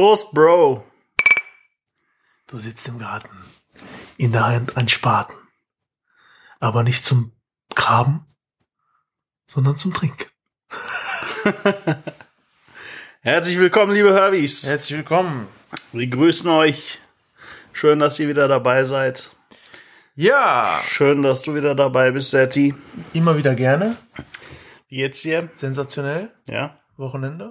Prost, Bro. Du sitzt im Garten, in der Hand ein Spaten. Aber nicht zum Graben, sondern zum Trinken. Herzlich willkommen, liebe Herbys. Herzlich willkommen. Wir grüßen euch. Schön, dass ihr wieder dabei seid. Ja, Schön, dass du wieder dabei bist, Setti. immer wieder gerne. Wie geht's dir? Sensationell. Ja? Wochenende.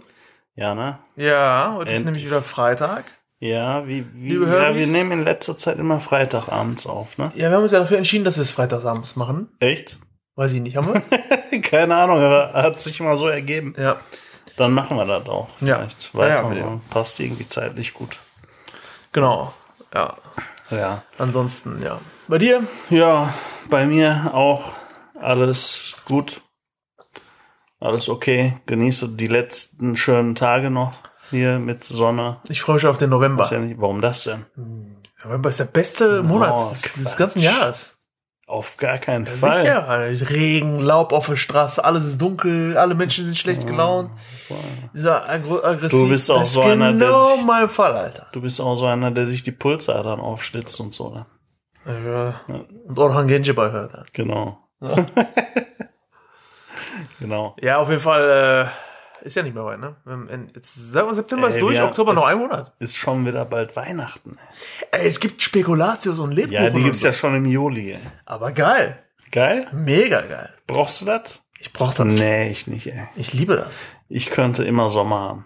Ja, ne? Ja, heute ist Endlich. nämlich wieder Freitag. Ja, wie, wie Liebe ja, wir nehmen in letzter Zeit immer Freitagabends auf, ne? Ja, wir haben uns ja dafür entschieden, dass wir es freitagsabends machen. Echt? Weiß ich nicht, haben wir? Keine Ahnung, aber hat sich mal so ergeben. ja. Dann machen wir das auch. Ja. Vielleicht. Ja, Weiß ja, ja. Passt irgendwie zeitlich gut. Genau. Ja. Ja. Ansonsten, ja. Bei dir? Ja, bei mir auch alles gut. Alles okay. Genieße die letzten schönen Tage noch hier mit Sonne. Ich freue mich auf den November. Ja nicht, warum das denn? November ist der beste Monat des, des Quatsch. ganzen Jahres. Auf gar keinen Fall. Sicher. Regen, Laub auf der Straße, alles ist dunkel, alle Menschen sind schlecht gelaunt. So. Dieser aggressiv. Du bist auch das so ist einer, der genau sich- mein Fall, Alter. Du bist auch so einer, der sich die Pulsadern aufschlitzt und so. Ne? Ja. Und Orhan Gencebai hört. er. Genau. genau. Ja, auf jeden Fall äh, ist ja nicht mehr weit, ne? Jetzt, sagen wir, September ist Ey, durch, Oktober noch ein Monat. Ist schon wieder bald Weihnachten. Ey, es gibt Spekulatius und Lebkuchen. Ja, die gibt's so. ja schon im Juli. Ey. Aber geil. Geil? Mega geil. Brauchst du das? Ich brauch das. Nee, ich nicht, ey. Ich liebe das. Ich könnte immer Sommer haben.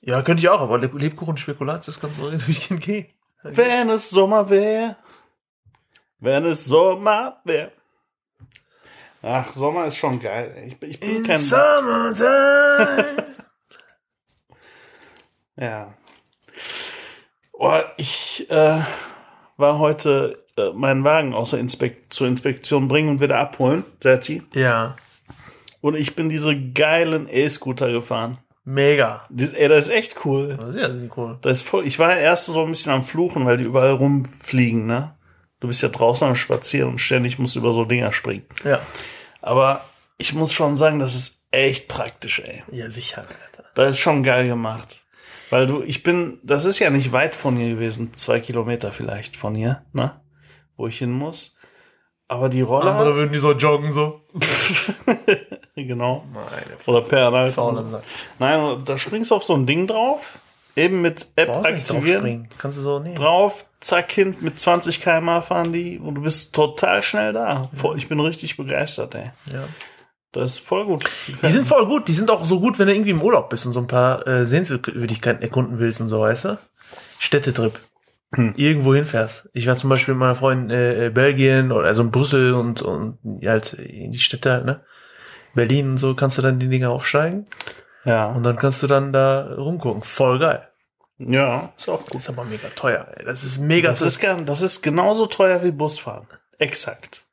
Ja, könnte ich auch, aber Leb Lebkuchen und Spekulatius kannst du durchgehend gehen. Wenn es Sommer wäre. Wenn es Sommer wäre. Ach, Sommer ist schon geil. Ich, ich bin In kein. summertime. Ja. Oh, ich äh, war heute äh, meinen Wagen außer Inspek zur Inspektion bringen und wieder abholen, Serti. ja, Und ich bin diese geilen E-Scooter gefahren. mega. Die, ey, das ist echt cool. Das ist ja cool. Das ist voll. Ich war erst so ein bisschen am Fluchen, weil die überall rumfliegen, ne? Du bist ja draußen am Spazieren und ständig musst du über so Dinger springen. Ja. Aber ich muss schon sagen, das ist echt praktisch, ey. Ja, sicher, Alter. Das ist schon geil gemacht. Weil du, ich bin, das ist ja nicht weit von hier gewesen, zwei Kilometer vielleicht von hier, ne? Wo ich hin muss. Aber die Roller, Andere würden die so joggen, so. genau. Meine Oder per Sack. Nein, da springst du auf so ein Ding drauf, eben mit App aktivieren, springen. Kannst du so nehmen. drauf, zack, hin, mit 20 km fahren die und du bist total schnell da. Ich bin richtig begeistert, ey. Ja. Das ist voll gut. Die sind voll gut. Die sind auch so gut, wenn du irgendwie im Urlaub bist und so ein paar äh, Sehenswürdigkeiten erkunden willst und so, weißt du? Städtetrip. Hm. Irgendwo hinfährst. Ich war zum Beispiel mit meiner Freundin äh, äh, Belgien oder also in Brüssel und, und halt in die Städte halt, ne? Berlin und so kannst du dann die Dinger aufsteigen ja. und dann kannst du dann da rumgucken. Voll geil. Ja, ist auch gut. Ist aber mega teuer. Ey. Das ist mega. Das ist, gar- das ist genauso teuer wie Busfahren. Exakt.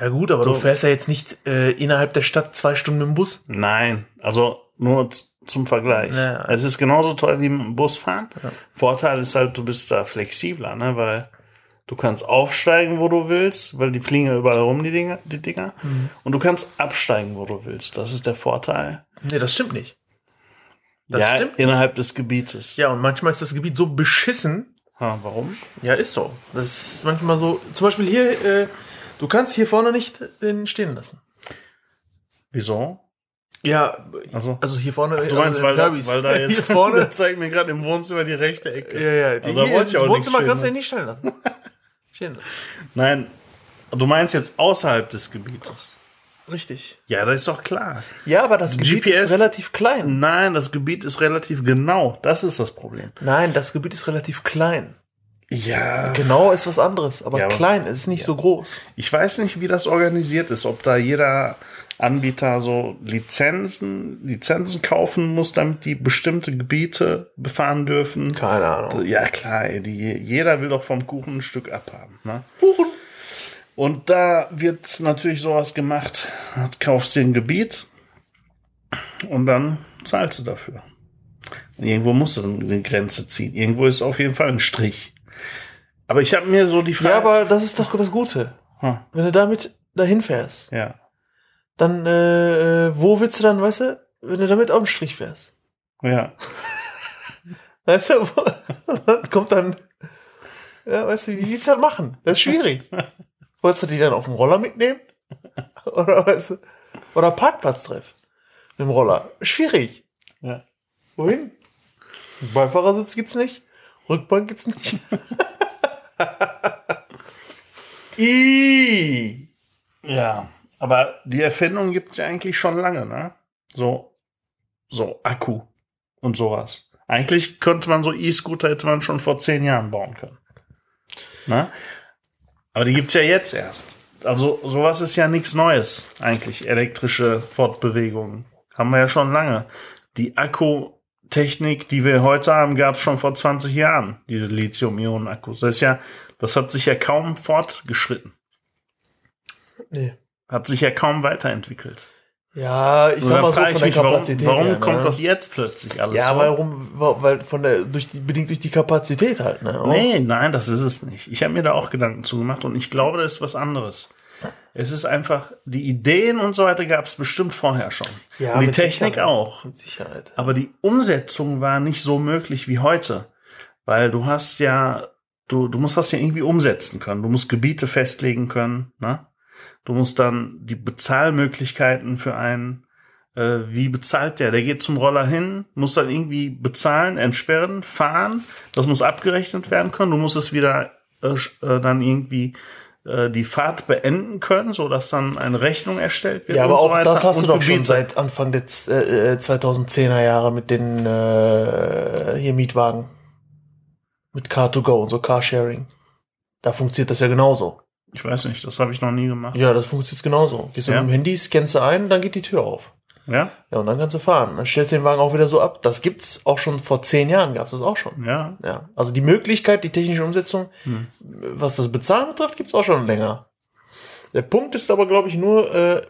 ja gut, aber du So. fährst ja jetzt nicht äh, innerhalb der Stadt zwei Stunden mit dem Bus. Nein, also nur zum Vergleich. Ja. Es ist genauso teuer wie mit dem Busfahren. Ja. Vorteil ist halt, du bist da flexibler, ne? weil du kannst aufsteigen, wo du willst, weil die fliegen ja überall rum, die Dinger. Die Dinger. Mhm. Und du kannst absteigen, wo du willst. Das ist der Vorteil. Nee, das stimmt nicht. Das ja, stimmt. innerhalb des Gebietes. Ja, und manchmal ist das Gebiet so beschissen, Ha, warum? Ja, ist so. Das ist manchmal so. Zum Beispiel hier, äh, du kannst hier vorne nicht den stehen lassen. Wieso? Ja, Also, also hier vorne. du meinst, also weil, da, weil da jetzt hier vorne. zeigt mir gerade im Wohnzimmer die rechte Ecke. ja, ja. Die, Also da hier, ich das auch Wohnzimmer kannst du ja nicht stehen lassen. stehen lassen. Nein, du meinst jetzt außerhalb des Gebietes. Richtig. Ja, das ist doch klar. Ja, aber das Gebiet GPS ist relativ klein. Nein, das Gebiet ist relativ genau. Das ist das Problem. Nein, das Gebiet ist relativ klein. Ja. Genau ist was anderes, aber Ja, aber- klein ist nicht so groß. Ich weiß nicht, wie das organisiert ist. Ob da jeder Anbieter so Lizenzen, Lizenzen kaufen muss, damit die bestimmte Gebiete befahren dürfen. Keine Ahnung. Ja, klar, die, jeder will doch vom Kuchen ein Stück abhaben. Ne? Und da wird natürlich sowas gemacht. Kaufst dir ein Gebiet und dann zahlst du dafür. Und irgendwo musst du dann eine Grenze ziehen. Irgendwo ist auf jeden Fall ein Strich. Aber ich habe mir so die Frage. Ja, aber das ist doch das Gute. Hm, Wenn du damit dahin fährst, ja. dann äh, äh, wo willst du dann, weißt du, wenn du damit auf dem Strich fährst? Ja. Weißt du, wo, dann kommt dann, ja, weißt du, wie willst du das machen? Das ist schwierig. Wolltest du die dann auf dem Roller mitnehmen? Oder, weißt du, oder Parkplatztreff mit dem Roller? Schwierig. Ja. Wohin? Beifahrersitz gibt's nicht. Rückbank gibt's nicht. I. Ja, aber die Erfindung gibt's ja eigentlich schon lange, ne? So, so Akku und sowas. Eigentlich könnte man so E-Scooter hätte man schon vor zehn Jahren bauen können. Ne? Aber die gibt's ja jetzt erst. Also sowas ist ja nichts Neues eigentlich. Elektrische Fortbewegungen haben wir ja schon lange. Die Akkutechnik, die wir heute haben, gab's schon vor 20 Jahren. Diese Lithium-Ionen-Akkus. Das ist ja, das hat sich ja kaum fortgeschritten. Nee. Hat sich ja kaum weiterentwickelt. Ja, ich sag mal so von der mich, warum, Kapazität warum her, kommt ne? das jetzt plötzlich alles Ja, warum, weil von der, durch die, bedingt durch die Kapazität halt, ne? Auch. Nee, nein, das ist es nicht. Ich habe mir da auch Gedanken zugemacht und ich glaube, das ist was anderes. Es ist einfach, die Ideen und so weiter gab es bestimmt vorher schon. Ja, und die Technik Sicherheit. auch. Mit Sicherheit. Aber die Umsetzung war nicht so möglich wie heute. Weil du hast ja, du, du musst das ja irgendwie umsetzen können. Du musst Gebiete festlegen können, ne? Du musst dann die Bezahlmöglichkeiten für einen, äh, wie bezahlt der? Der geht zum Roller hin, muss dann irgendwie bezahlen, entsperren, fahren. Das muss abgerechnet werden können. Du musst es wieder äh, äh, dann irgendwie äh, die Fahrt beenden können, so dass dann eine Rechnung erstellt wird. Ja, aber so auch das hast du doch schon seit Anfang der äh, äh, 2010er Jahre mit den äh, hier Mietwagen. Mit Car2Go und so Carsharing. Da funktioniert das ja genauso. Ich weiß nicht, das habe ich noch nie gemacht. Ja, das funktioniert genauso. Gehst du Ja. mit dem Handy, scannst du ein, dann geht die Tür auf. Ja, Ja, und dann kannst du fahren. Dann stellst du den Wagen auch wieder so ab. Das gibt's auch schon vor zehn Jahren, gab's das auch schon. ja. Ja, also die Möglichkeit, die technische Umsetzung, Hm. was das Bezahlen betrifft, gibt's auch schon länger. Der Punkt ist aber, glaube ich, nur, äh,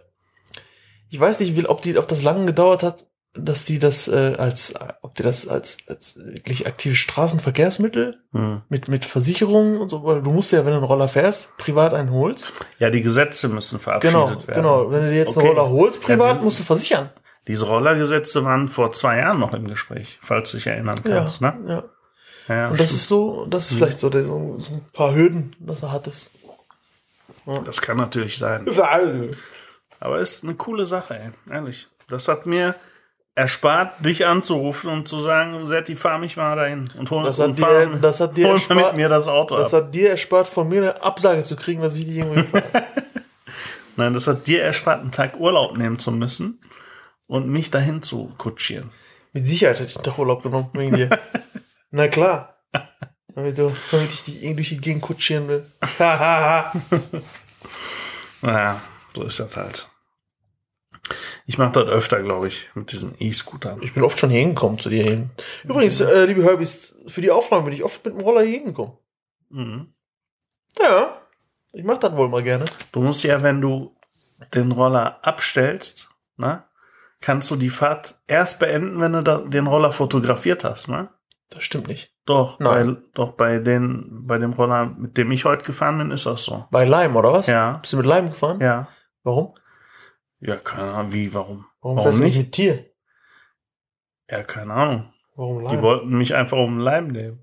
ich weiß nicht, wie, ob, die, ob das lange gedauert hat, dass die das äh, als, ob die das als, als wirklich aktives Straßenverkehrsmittel Hm. mit, mit Versicherungen und so, weil du musst ja, wenn du einen Roller fährst, privat einen holst. Ja, die Gesetze müssen verabschiedet Genau, werden. genau. Wenn du dir jetzt Okay. einen Roller holst, Ja, privat, diese- musst du versichern. Diese Rollergesetze waren vor zwei Jahren noch im Gespräch, falls du dich erinnern kannst. ja, Ne? ja. Ja, ja, Und das stimmt. ist so, das ist vielleicht so, der, so, so ein paar Hürden, dass er hat es. das kann natürlich sein. Aber ist eine coole Sache, ey. ehrlich. Das hat mir erspart, dich anzurufen und zu sagen, Setti, fahr mich mal dahin und hol, Das hat und dir- fahr, das hat dir hol erspart- mit mir das Auto Das ab. hat dir erspart, von mir eine Absage zu kriegen, dass ich die irgendwo hinfahre. Nein, das hat dir erspart, einen Tag Urlaub nehmen zu müssen und mich dahin zu kutschieren. Mit Sicherheit hätte ich einen Tag Urlaub genommen wegen dir. Na klar. Damit, du, damit ich dich irgendwie durch die Gegend kutschieren will. Naja, so ist das halt. Ich mache das öfter, glaube ich, mit diesen E-Scootern. ich bin oft schon hier hingekommen zu dir hin. Übrigens, äh, liebe Herbys, für die Aufnahme bin ich oft mit dem Roller hier hingekommen. Mhm. Ja, ich mach das wohl mal gerne. Du musst ja, wenn du den Roller abstellst, ne, kannst du die Fahrt erst beenden, wenn du da, den Roller fotografiert hast, ne? Das stimmt nicht. Doch, Nein. Bei, doch bei den, bei dem Roller, mit dem ich heute gefahren bin, ist das so. Bei Leim, oder was? Ja, Bist du mit Leim gefahren? ja. Warum? Ja, keine Ahnung, wie, warum? Warum, Warum nicht? mit Tier? Ja, keine Ahnung. Warum Die Leim? wollten mich einfach um Leim nehmen.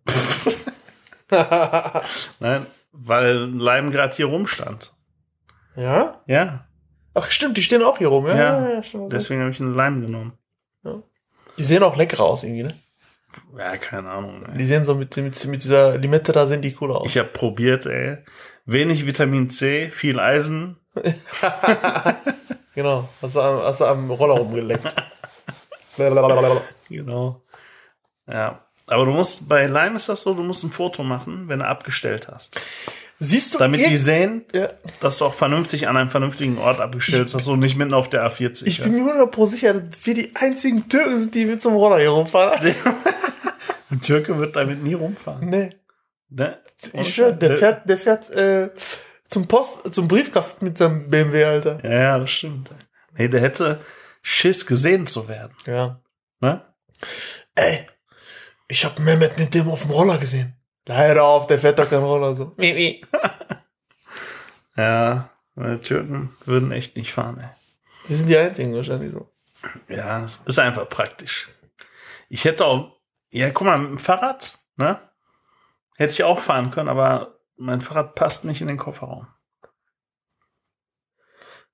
Nein, weil Leim gerade hier rumstand. ja? Ja, Ach, stimmt, die stehen auch hier rum. Ja, Ja, ja, ja stimmt. deswegen habe ich einen Leim genommen. Die sehen auch lecker aus irgendwie, ne? Ja, keine Ahnung. Ey. Die sehen so mit, mit, mit dieser Limette da, sehen die cool aus. Ich habe probiert, ey. Wenig Vitamin C, viel Eisen. genau. Hast du, am, hast du am Roller rumgeleckt. Genau. Ja. Aber du musst, bei Lime ist das so, du musst ein Foto machen, wenn du abgestellt hast. Siehst du, Damit die sehen, ja, dass du auch vernünftig an einem vernünftigen Ort abgestellt hast und nicht mitten auf der A40. ich ja. bin mir 100 pro sicher, dass wir die einzigen Türken sind, die mit zum Roller hier rumfahren. Ein Türke wird damit nie rumfahren. nee. Ne? Ich schwör, der fährt, der fährt äh, zum Post, zum Briefkasten mit seinem BMW, Alter. Ja, das stimmt. Nee, der hätte Schiss gesehen zu werden. Ja. Ne? Ey, ich hab Mehmet mit dem auf dem Roller gesehen. Leider auf, der fährt doch kein Roller so. Ja, die Türken würden echt nicht fahren, ey. Wir sind die einzigen wahrscheinlich so. Ja, es ist einfach praktisch. Ich hätte auch Ja, guck mal, mit dem Fahrrad, ne? Hätte ich auch fahren können, aber mein Fahrrad passt nicht in den Kofferraum.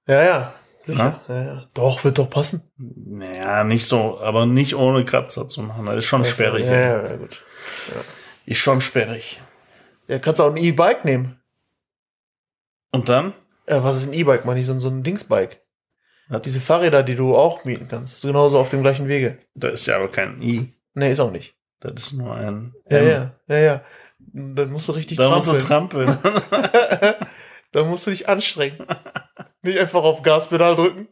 Ja, ja. Sicher. Ja? Ja, Doch, wird doch passen. Naja, nicht so, aber nicht ohne Kratzer zu machen. Das ist schon Also, sperrig. Ja, ja, ja, gut. Ist schon sperrig. Ja, kannst du auch ein E-Bike nehmen. Und dann? Äh, was ist ein E-Bike, meine ich? So, ein- so ein Dingsbike. Was? Diese Fahrräder, die du auch mieten kannst. Genauso auf dem gleichen Wege. Da ist ja aber kein I. Nee, ist auch nicht. Das ist nur ein. Ja, M. ja, ja, ja. Dann musst du richtig Da musst du trampeln. trampeln. Dann musst du dich anstrengen. Nicht einfach auf Gaspedal drücken.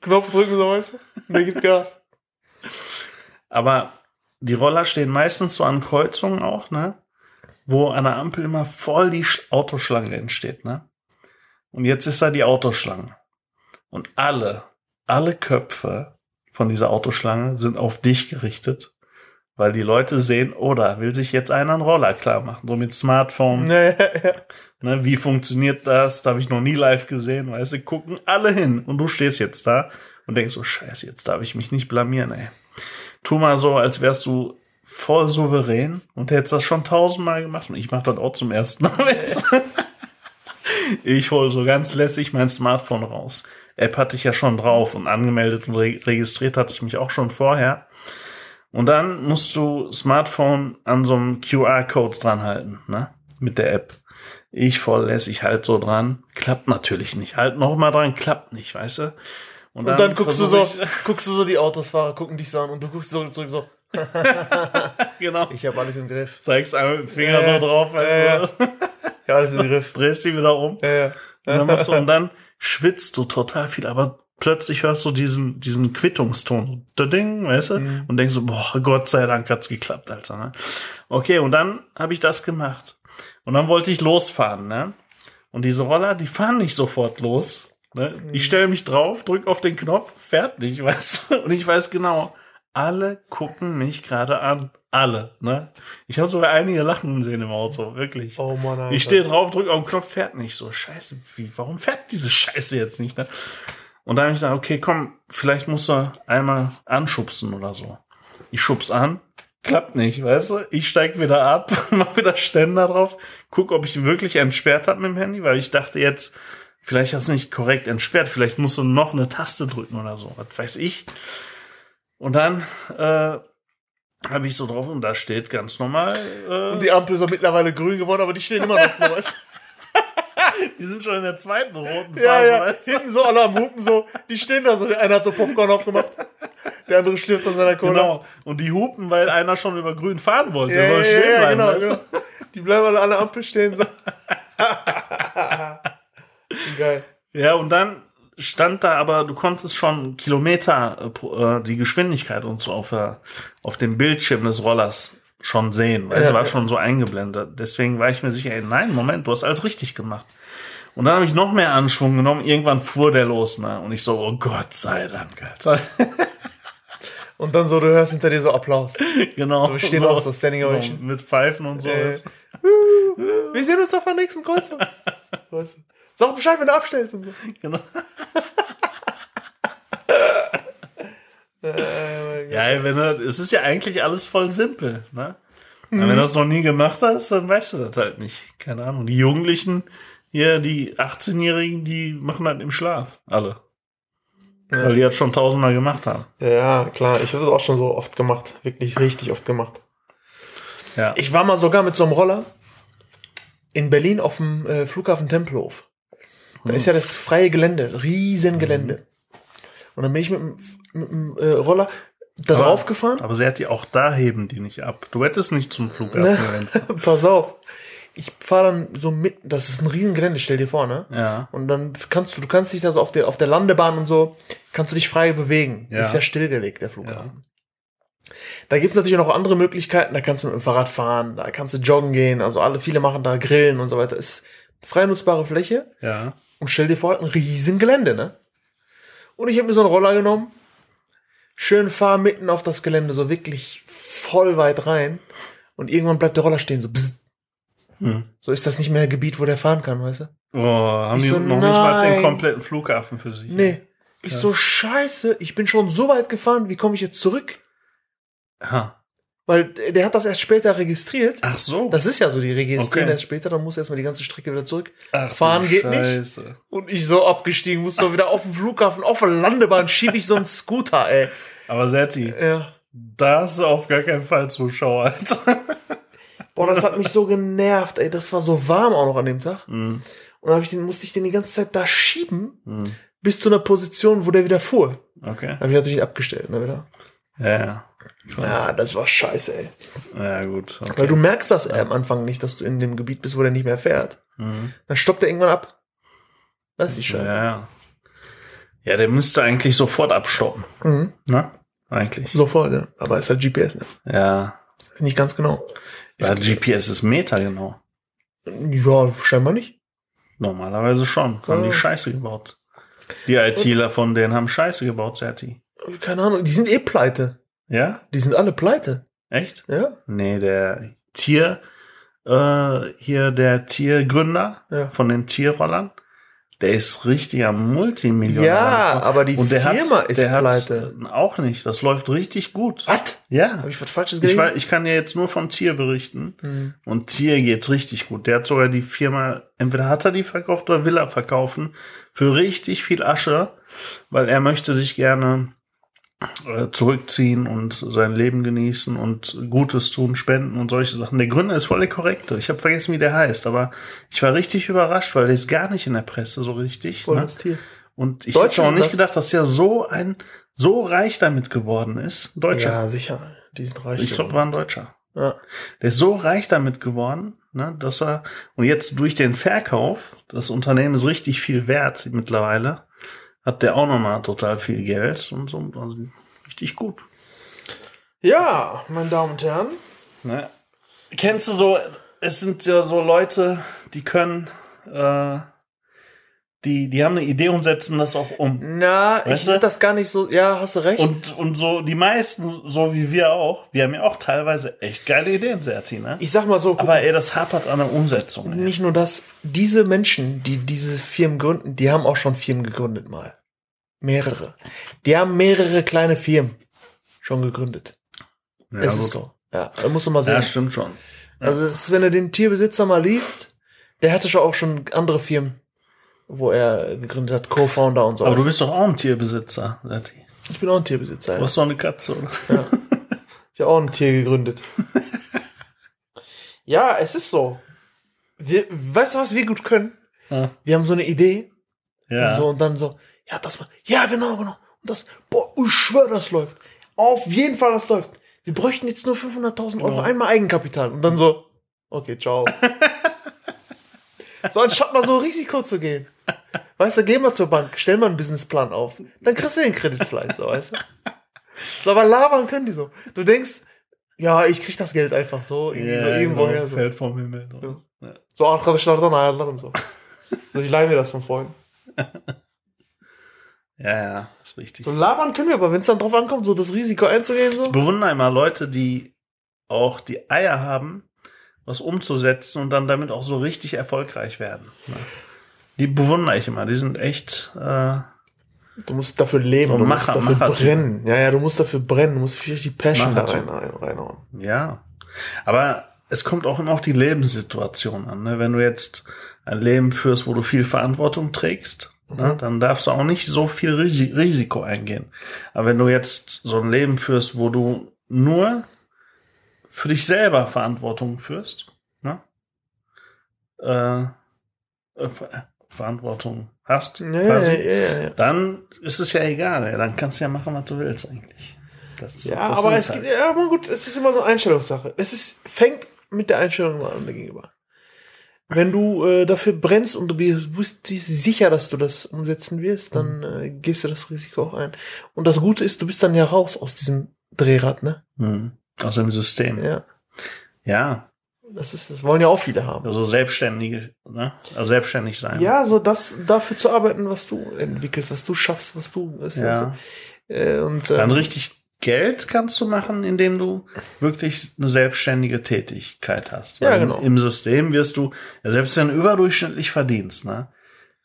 Knopf drücken, so weißt du. Und der gibt Gas. aber die Roller stehen meistens so an Kreuzungen auch, ne? Wo an der Ampel immer voll die Sch- Autoschlange entsteht, ne? Und jetzt ist da die Autoschlange. Und alle, alle Köpfe von dieser Autoschlange sind auf dich gerichtet, weil die Leute sehen, oder will sich jetzt einer einen Roller klar machen, so mit Smartphone. Nee, ja. Ne, wie funktioniert das? Da habe ich noch nie live gesehen, weißt du, gucken alle hin und du stehst jetzt da und denkst so, scheiße, jetzt darf ich mich nicht blamieren, ey. Tu mal so, als wärst du voll souverän und hättest das schon tausendmal gemacht und ich mach das auch zum ersten Mal. Ich hole so ganz lässig mein Smartphone raus. App hatte ich ja schon drauf und angemeldet und re registriert hatte ich mich auch schon vorher. Und dann musst du Smartphone an so einem QR-Code dran halten, ne? Mit der App. Ich voll lässig halt so dran. Klappt natürlich nicht. Halt noch mal dran, klappt nicht, weißt du? Und dann guckst du so, guckst du so die Autosfahrer, gucken dich so an und du guckst so zurück so, Ich, genau. ich habe alles im Griff. Zeigst einmal mit dem Finger Äh, so drauf, du? Ich hab alles im Griff. Drehst die wieder um. Ja, ja. Und dann, machst du, und dann schwitzt du total viel, aber plötzlich hörst du diesen, diesen Quittungston. Da Ding, weißt du? Mhm. Und denkst so, boah, Gott sei Dank hat's geklappt, Alter. Ne? Okay, und dann habe ich das gemacht. Und dann wollte ich losfahren, ne? Und diese Roller, die fahren nicht sofort los. Ne? Ich stelle mich drauf, drück auf den Knopf, fährt nicht, weißt du? Und ich weiß genau, alle gucken mich gerade an. Alle, ne? Ich habe sogar einige lachen sehen im Auto, wirklich. Oh Mann, Alter. Ich stehe drauf, drücke auf den Knopf, fährt nicht. So, scheiße, wie, warum fährt diese Scheiße jetzt nicht? Ne? Und dann habe ich gedacht, okay, komm, vielleicht muss er einmal anschubsen oder so. Ich schubs an, klappt nicht, weißt du? Ich steig wieder ab, mach wieder Ständer drauf, guck, ob ich wirklich entsperrt habe mit dem Handy, weil ich dachte jetzt, vielleicht hast du nicht korrekt entsperrt, vielleicht musst du noch eine Taste drücken oder so, was weiß ich. Und dann äh, habe ich so drauf und da steht ganz normal. Äh, Und die Ampel ist auch mittlerweile grün geworden, aber die stehen immer noch so, weißt Die sind schon in der zweiten roten? Phase, Ja, ja. weißt du? Hinten so alle am Hupen so, die stehen da so, der eine hat so Popcorn aufgemacht, der andere schlürft an seiner Cola. Genau. Und die hupen, weil einer schon über grün fahren wollte. Ja, Der soll stehen bleiben. genau, weißt du? genau. Die bleiben alle an der Ampel stehen so. Geil. Ja, und dann stand da aber, du konntest schon Kilometer äh, äh, die Geschwindigkeit und so auf, der, auf dem Bildschirm des Rollers schon sehen, weil es Ja, war ja. schon so eingeblendet. Deswegen war ich mir sicher, ey, nein, Moment, du hast alles richtig gemacht. Und dann habe ich noch mehr Anschwung genommen. Irgendwann fuhr der los, ne? Und ich so, oh Gott sei Dank, Alter. Und dann so, du hörst hinter dir so Applaus. genau. So, wir stehen auch so, Standing genau, Ovation. Mit Pfeifen und so. Äh, wir sehen uns auf der nächsten Kreuzung. Weißt du? Sag Bescheid, wenn du abstellst und so. Genau. Äh, Ja, wenn du, es ist ja eigentlich alles voll simpel, ne? Aber Wenn du das noch nie gemacht hast, dann weißt du das halt nicht. Keine Ahnung. Die Jugendlichen, hier, die 18-Jährigen, die machen das im Schlaf. Alle. Weil die das schon tausendmal gemacht haben. Ja, klar. Ich habe das auch schon so oft gemacht. Wirklich richtig oft gemacht. Ja. Ich war mal sogar mit so einem Roller in Berlin auf dem äh, Flughafen Tempelhof. Da ist ja das freie Gelände, Riesengelände. Und dann bin ich mit dem, äh, Roller da Aber- drauf gefahren. Aber sie hat die auch da heben die nicht ab. Du hättest nicht zum Flughafen Ne? Pass auf. Ich fahre dann so mit, das ist ein Riesengelände, stell dir vor, ne? Ja. Und dann kannst du, du kannst dich da so auf der, auf der Landebahn und so, kannst du dich frei bewegen. Ja. Ist ja stillgelegt, der Flughafen. Da gibt's natürlich noch andere Möglichkeiten, da kannst du mit dem Fahrrad fahren, da kannst du joggen gehen, also alle, viele machen da Grillen und so weiter. Ist frei nutzbare Fläche Ja. und stell dir vor, ein riesen Gelände, ne? Und ich habe mir so einen Roller genommen, schön fahr mitten auf das Gelände, so wirklich voll weit rein und irgendwann bleibt der Roller stehen, so bzzzt. Hm. So ist das nicht mehr ein Gebiet, wo der fahren kann, weißt du? Oh, haben Ich die so, noch nicht mal den nein. kompletten Flughafen für sich? Nee. Ich so, scheiße, ich bin schon so weit gefahren, wie komme ich jetzt zurück? Ha. Weil der hat das erst später registriert. Ach so. Das ist ja so, die registrieren Okay. erst später, dann muss erstmal die ganze Strecke wieder zurück. Ach, Fahren geht nicht. Scheiße. Und ich so abgestiegen, muss so wieder auf dem Flughafen, auf der Landebahn, schieb ich so einen Scooter, ey. Aber Serti, Ja. da hast du auf gar keinen Fall Zuschauer, Alter. Boah, das hat mich so genervt, ey. Das war so warm auch noch an dem Tag. Mhm. Und dann ich den, musste ich den die ganze Zeit da schieben, bis zu einer Position, wo der wieder fuhr. Okay. Hab ich natürlich abgestellt, ne, wieder. Ja, ja. Ja, das war scheiße, ey. Ja, gut. Okay. Weil du merkst das am Anfang nicht, dass du in dem Gebiet bist, wo der nicht mehr fährt. Mhm. Dann stoppt er irgendwann ab. Das ist die Scheiße. Ja, ja. Ja, der müsste eigentlich sofort abstoppen. Mhm. Ne? Eigentlich. Sofort, ja. Aber ist halt GPS, ne? Ja. Ist nicht ganz genau. Ja, GPS ist Meter genau. Ja, scheinbar nicht. Normalerweise schon. Haben die Scheiße gebaut. Die ITler von denen haben Scheiße gebaut, Serti. Keine Ahnung, die sind eh pleite. Ja? Die sind alle pleite. Echt? Ja? Nee, der Tier, äh, hier der Tiergründer Ja. von den Tierrollern, der ist richtiger Multimillionär. Ja, aber die Und der Firma hat, ist der pleite. Hat auch nicht. Das läuft richtig gut. Was? Ja. Habe ich was Falsches Ich, gelesen? weiß, ich kann dir jetzt nur von Tier berichten. Hm. Und Tier geht's richtig gut. Der hat sogar die Firma, entweder hat er die verkauft oder will er verkaufen, für richtig viel Asche, weil er möchte sich gerne zurückziehen und sein Leben genießen und Gutes tun, spenden und solche Sachen. Der Gründer ist voll der korrekte. Ich habe vergessen, wie der heißt, aber ich war richtig überrascht, weil der ist gar nicht in der Presse so richtig. Voll Ne? Tier. Und ich hätte auch nicht gedacht, dass er so ein so reich damit geworden ist. Deutscher. Ja, sicher. Die sind reich. ich glaube, war ein Deutscher. ja. Der ist so reich damit geworden, ne, dass er, und jetzt durch den Verkauf, das Unternehmen ist richtig viel wert mittlerweile, hat der auch nochmal total viel Geld und so, also richtig gut. ja, meine Damen und Herren. Ne? Kennst du so, es sind ja so Leute, die können, äh, die, die haben eine Idee und setzen das auch um. Na, ich Weißt du? finde das gar nicht so. Ja, hast du recht. Und, und so, die meisten, so wie wir auch, wir haben ja auch teilweise echt geile Ideen, Serti, ne? ich sag mal so, Aber ey, das hapert an der Umsetzung. Ey. nicht nur das, diese Menschen, die diese Firmen gründen, die haben auch schon Firmen gegründet mal. Mehrere. Die haben mehrere kleine Firmen schon gegründet. Ja, es gut. ist so. Ja, da musst du mal sehen. Ja, stimmt schon. Also es ist, wenn du den Tierbesitzer mal liest, der hatte schon auch schon andere Firmen, wo er gegründet hat, Co-Founder und so. Aber du bist doch auch ein Tierbesitzer, Serti. ich bin auch ein Tierbesitzer. Du Ja. hast doch eine Katze, oder? Ich habe auch ein Tier gegründet. ja, es ist so. Wir, weißt du, was wir gut können? Ja. Wir haben so eine Idee Ja. und so und dann so, ja, das mal, ja, genau, genau. Und das, boah, ich schwör, das läuft. Auf jeden Fall, das läuft. Wir bräuchten jetzt nur 500.000 Euro, Genau. einmal Eigenkapital. Und dann so, okay, ciao. so, anstatt mal so Risiko zu gehen. Weißt du, geh mal zur Bank, stell mal einen Businessplan auf. Dann kriegst du den Kredit vielleicht, so, weißt du. So, aber labern können die so. Du denkst, ja, ich krieg das Geld einfach so, irgendwie so irgendwo her. So. Fällt vom Himmel. drauf. Ja. So, arkadaşlardan ayarlarım so. So, ich leih mir das von Freunden. ja, ja, ist richtig. So labern können wir, aber wenn es dann drauf ankommt, so das Risiko einzugehen, so. Ich bewundere immer Leute, die auch die Eier haben, was umzusetzen und dann damit auch so richtig erfolgreich werden. ne? Die bewundere ich immer. Die sind echt, äh, Du musst dafür leben, So du Macher- musst dafür Macher- brennen. Ja, ja, du musst dafür brennen, du musst richtig die Passion da Macher- rein, rein, reinhauen. ja. Aber es kommt auch immer auf die Lebenssituation an. Ne? Wenn du jetzt ein Leben führst, wo du viel Verantwortung trägst, ne? dann darfst du auch nicht so viel Risi Risiko eingehen. Aber wenn du jetzt so ein Leben führst, wo du nur für dich selber Verantwortung führst, ne? äh, äh, Verantwortung hast, Ja, quasi, ja, dann ist es ja egal. Dann kannst du ja machen, was du willst eigentlich. Das, Ja, das aber ist es halt- gibt, ja, aber gut, es ist immer so eine Einstellungssache. Es ist, fängt mit der Einstellung an gegenüber. Wenn du äh, dafür brennst und du bist, sicher, dass du das umsetzen wirst, dann äh, gehst du das Risiko auch ein. Und das Gute ist, du bist dann ja raus aus diesem Drehrad, ne? Hm. Aus dem System. Ja. Ja. Das ist, das wollen ja auch viele haben. Also Selbstständige, ne? Also selbstständig sein. Ja, so das dafür zu arbeiten, was du entwickelst, was du schaffst, was du. Weißt Ja. also, äh, und Dann ähm, richtig Geld kannst du machen, indem du wirklich eine selbstständige Tätigkeit hast. Ja, Weil genau. Im System wirst du, ja, selbst wenn du überdurchschnittlich verdienst, ne?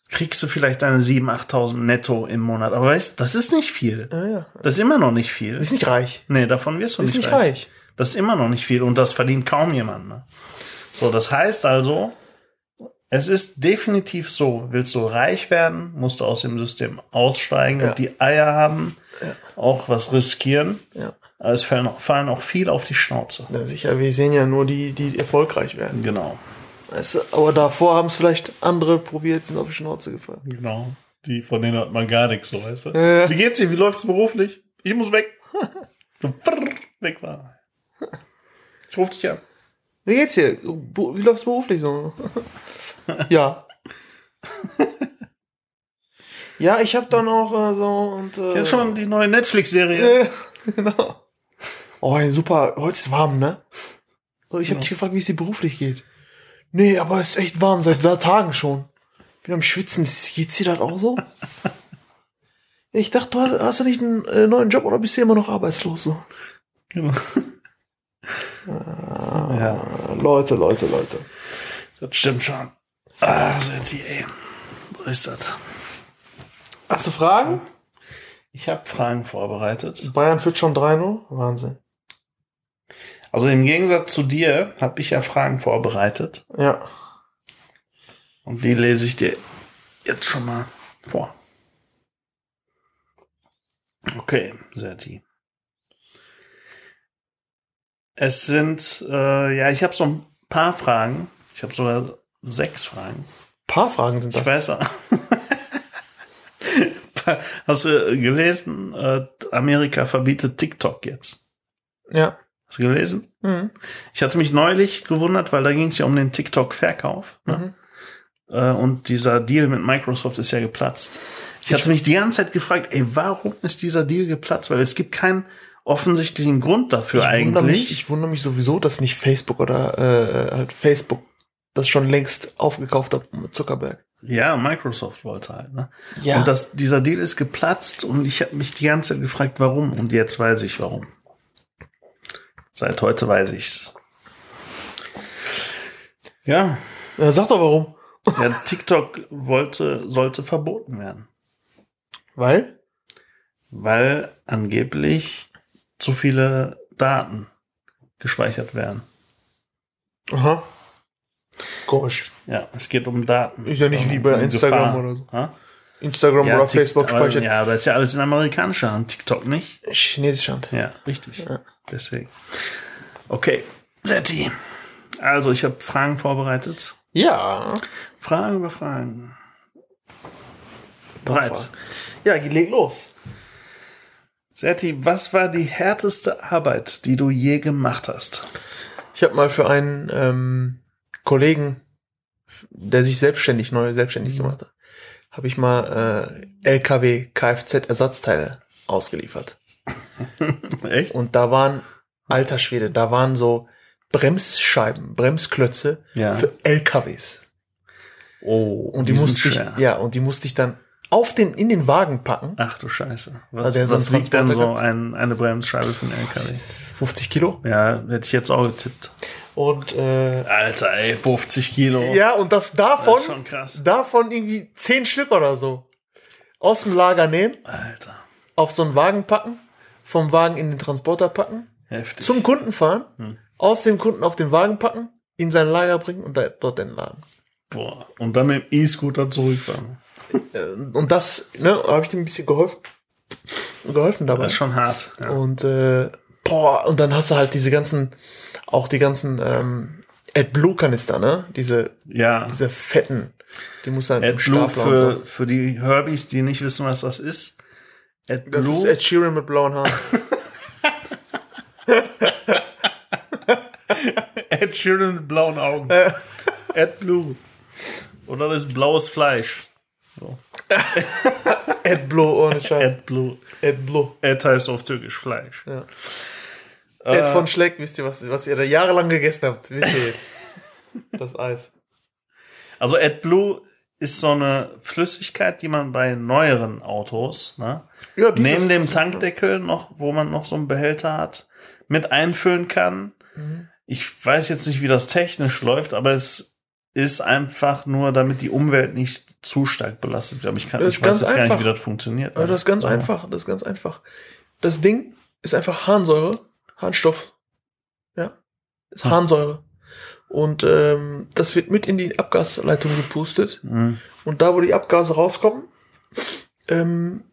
Kriegst du vielleicht deine 7.000, 8.000 netto im Monat. Aber weißt, das ist nicht viel. ja, ja. Das ist immer noch nicht viel. bist nicht reich. Nee, davon wirst Du bist nicht nicht reich. reich. Das ist immer noch nicht viel und das verdient kaum jemand. Ne? So, das heißt also, es ist definitiv so, willst du reich werden, musst du aus dem System aussteigen Ja. und die Eier haben, Ja. auch was riskieren. Ja. Aber es fallen auch, fallen auch viel auf die Schnauze. Ja, sicher, wir sehen ja nur die, die erfolgreich werden. Genau. Weißt du? Aber davor haben es vielleicht andere probiert, sind auf die Schnauze gefallen. Genau. Die, von denen hat man gar nichts, so weißt du. Wie geht's dir? Wie läuft's beruflich? Ich muss weg. so, weg war. Ich ruf dich an. Wie geht's dir? Wie läuft's beruflich so? ja. ja, ich hab dann auch äh, so und. Äh, Kennst schon die neue Netflix-Serie? Genau. Oh, super. Heute ist warm, ne? So, ich habe dich gefragt, wie es dir beruflich geht. Nee, aber es ist echt warm, seit, seit Tagen schon. Bin am Schwitzen. Geht's dir das auch so? ich dachte, du hast, hast du nicht einen äh, neuen Job oder bist du immer noch arbeitslos? So? Genau. Ja, Leute, Leute, Leute. das stimmt schon. Ah, Senti, ey. So ist das. Hast du Fragen? Ich habe Fragen vorbereitet. Bayern führt schon 3-0. Wahnsinn. Also im Gegensatz zu dir habe ich ja Fragen vorbereitet. Ja. Und die lese ich dir jetzt schon mal vor. Okay, Serti. Es sind, äh, ja, ich habe so ein paar Fragen. Ich habe sogar sechs Fragen. paar Fragen sind Ich das. weiß auch. Hast du gelesen? Äh, Amerika verbietet TikTok jetzt. Ja. Hast du gelesen? Mhm. Ich hatte mich neulich gewundert, weil da ging es ja um den TikTok-Verkauf. Ne? Mhm. Äh, und dieser Deal mit Microsoft ist ja geplatzt. Ich hatte mich die ganze Zeit gefragt, ey, warum ist dieser Deal geplatzt? Weil es gibt keinen offensichtlichen Grund dafür Ich wundere, mich, eigentlich. ich wundere mich sowieso, dass nicht Facebook oder äh, halt Facebook das schon längst aufgekauft hat mit Zuckerberg. ja, Microsoft wollte halt. Ne? Ja. Und das, dieser Deal ist geplatzt und ich habe mich die ganze Zeit gefragt, warum. Und jetzt weiß ich warum. Seit heute weiß ich's. Ja, ja, sag doch warum. ja TikTok wollte, sollte verboten werden. Weil? weil angeblich zu viele Daten gespeichert werden. Aha. Komisch. Ja, es geht um Daten. Ist ja nicht Um- wie bei um Instagram Gefahr. oder so. Ha? Instagram Ja, oder Tik- Facebook aber, speichert Ja, aber ist ja alles in amerikanischer Hand, TikTok nicht. chinesische Hand. Ja, richtig. Ja. Deswegen. Okay, Setti. Also, ich habe Fragen vorbereitet. Ja. Fragen über Fragen. Bereit. Ja, leg los. Setti, was war die härteste Arbeit, die du je gemacht hast? Ich habe mal für einen ähm, Kollegen, der sich selbstständig, neu selbstständig gemacht hat, habe ich mal äh, LKW Kfz-Ersatzteile ausgeliefert. Echt? Und da waren, alter Schwede, da waren so Bremsscheiben, Bremsklötze Ja. für LKWs. Oh, Und die, sind musste ich, schwer. ja, und die musste ich dann auf den, in den Wagen packen. Ach du Scheiße. Was, Also was wiegt denn so ein, eine Bremsscheibe für einen LKW? 50 Kilo. Ja, hätte ich jetzt auch getippt. Und äh, Alter, ey, 50 Kilo. ja, und das das davon, krass. davon irgendwie 10 Stück oder so. Aus dem Lager nehmen, Alter, auf so einen Wagen packen, vom Wagen in den Transporter packen, heftig. zum Kunden fahren, Hm. aus dem Kunden auf den Wagen packen, in sein Lager bringen und dort entladen. Boah. Und dann mit dem E-Scooter zurückfahren. Äh, Und das, ne, habe ich dem ein bisschen geholfen, geholfen dabei. Das ist schon hart. Ja. Und äh, boah, und dann hast du halt diese ganzen, auch die ganzen ähm, AdBlue-Kanister, ne? Diese, ja. diese fetten. Die muss halt im AdBlue für, für die Herbies, die nicht wissen, was das ist. Das AdBlue. ist Ed Sheeran mit blauen Haaren. Ed Sheeran mit blauen Augen. AdBlue. Oder das ist blaues Fleisch. So. AdBlue, ohne Scheiß. AdBlue. AdBlue. Ad heißt auf Türkisch Fleisch. Ja. Äh, Ed von Schleck, wisst ihr, was, was ihr da jahrelang gegessen habt? Wisst ihr jetzt? Das Eis. Also AdBlue ist so eine Flüssigkeit, die man bei neueren Autos, ne, Ja, neben dem Tankdeckel noch, wo man noch so einen Behälter hat, mit einfüllen kann. Mhm. Ich weiß jetzt nicht, wie das technisch läuft, aber es ist einfach nur, damit die Umwelt nicht zu stark belastet wird. Aber ich, kann, Das ich weiß jetzt gar einfach. nicht, wie das funktioniert. Ja, das ist ganz Aber- einfach, das ist ganz einfach. Das Ding ist einfach Harnsäure, Harnstoff. ist Harnsäure. Und ähm, das wird mit in die Abgasleitung gepustet. Mhm. Und da, wo die Abgase rauskommen, ähm,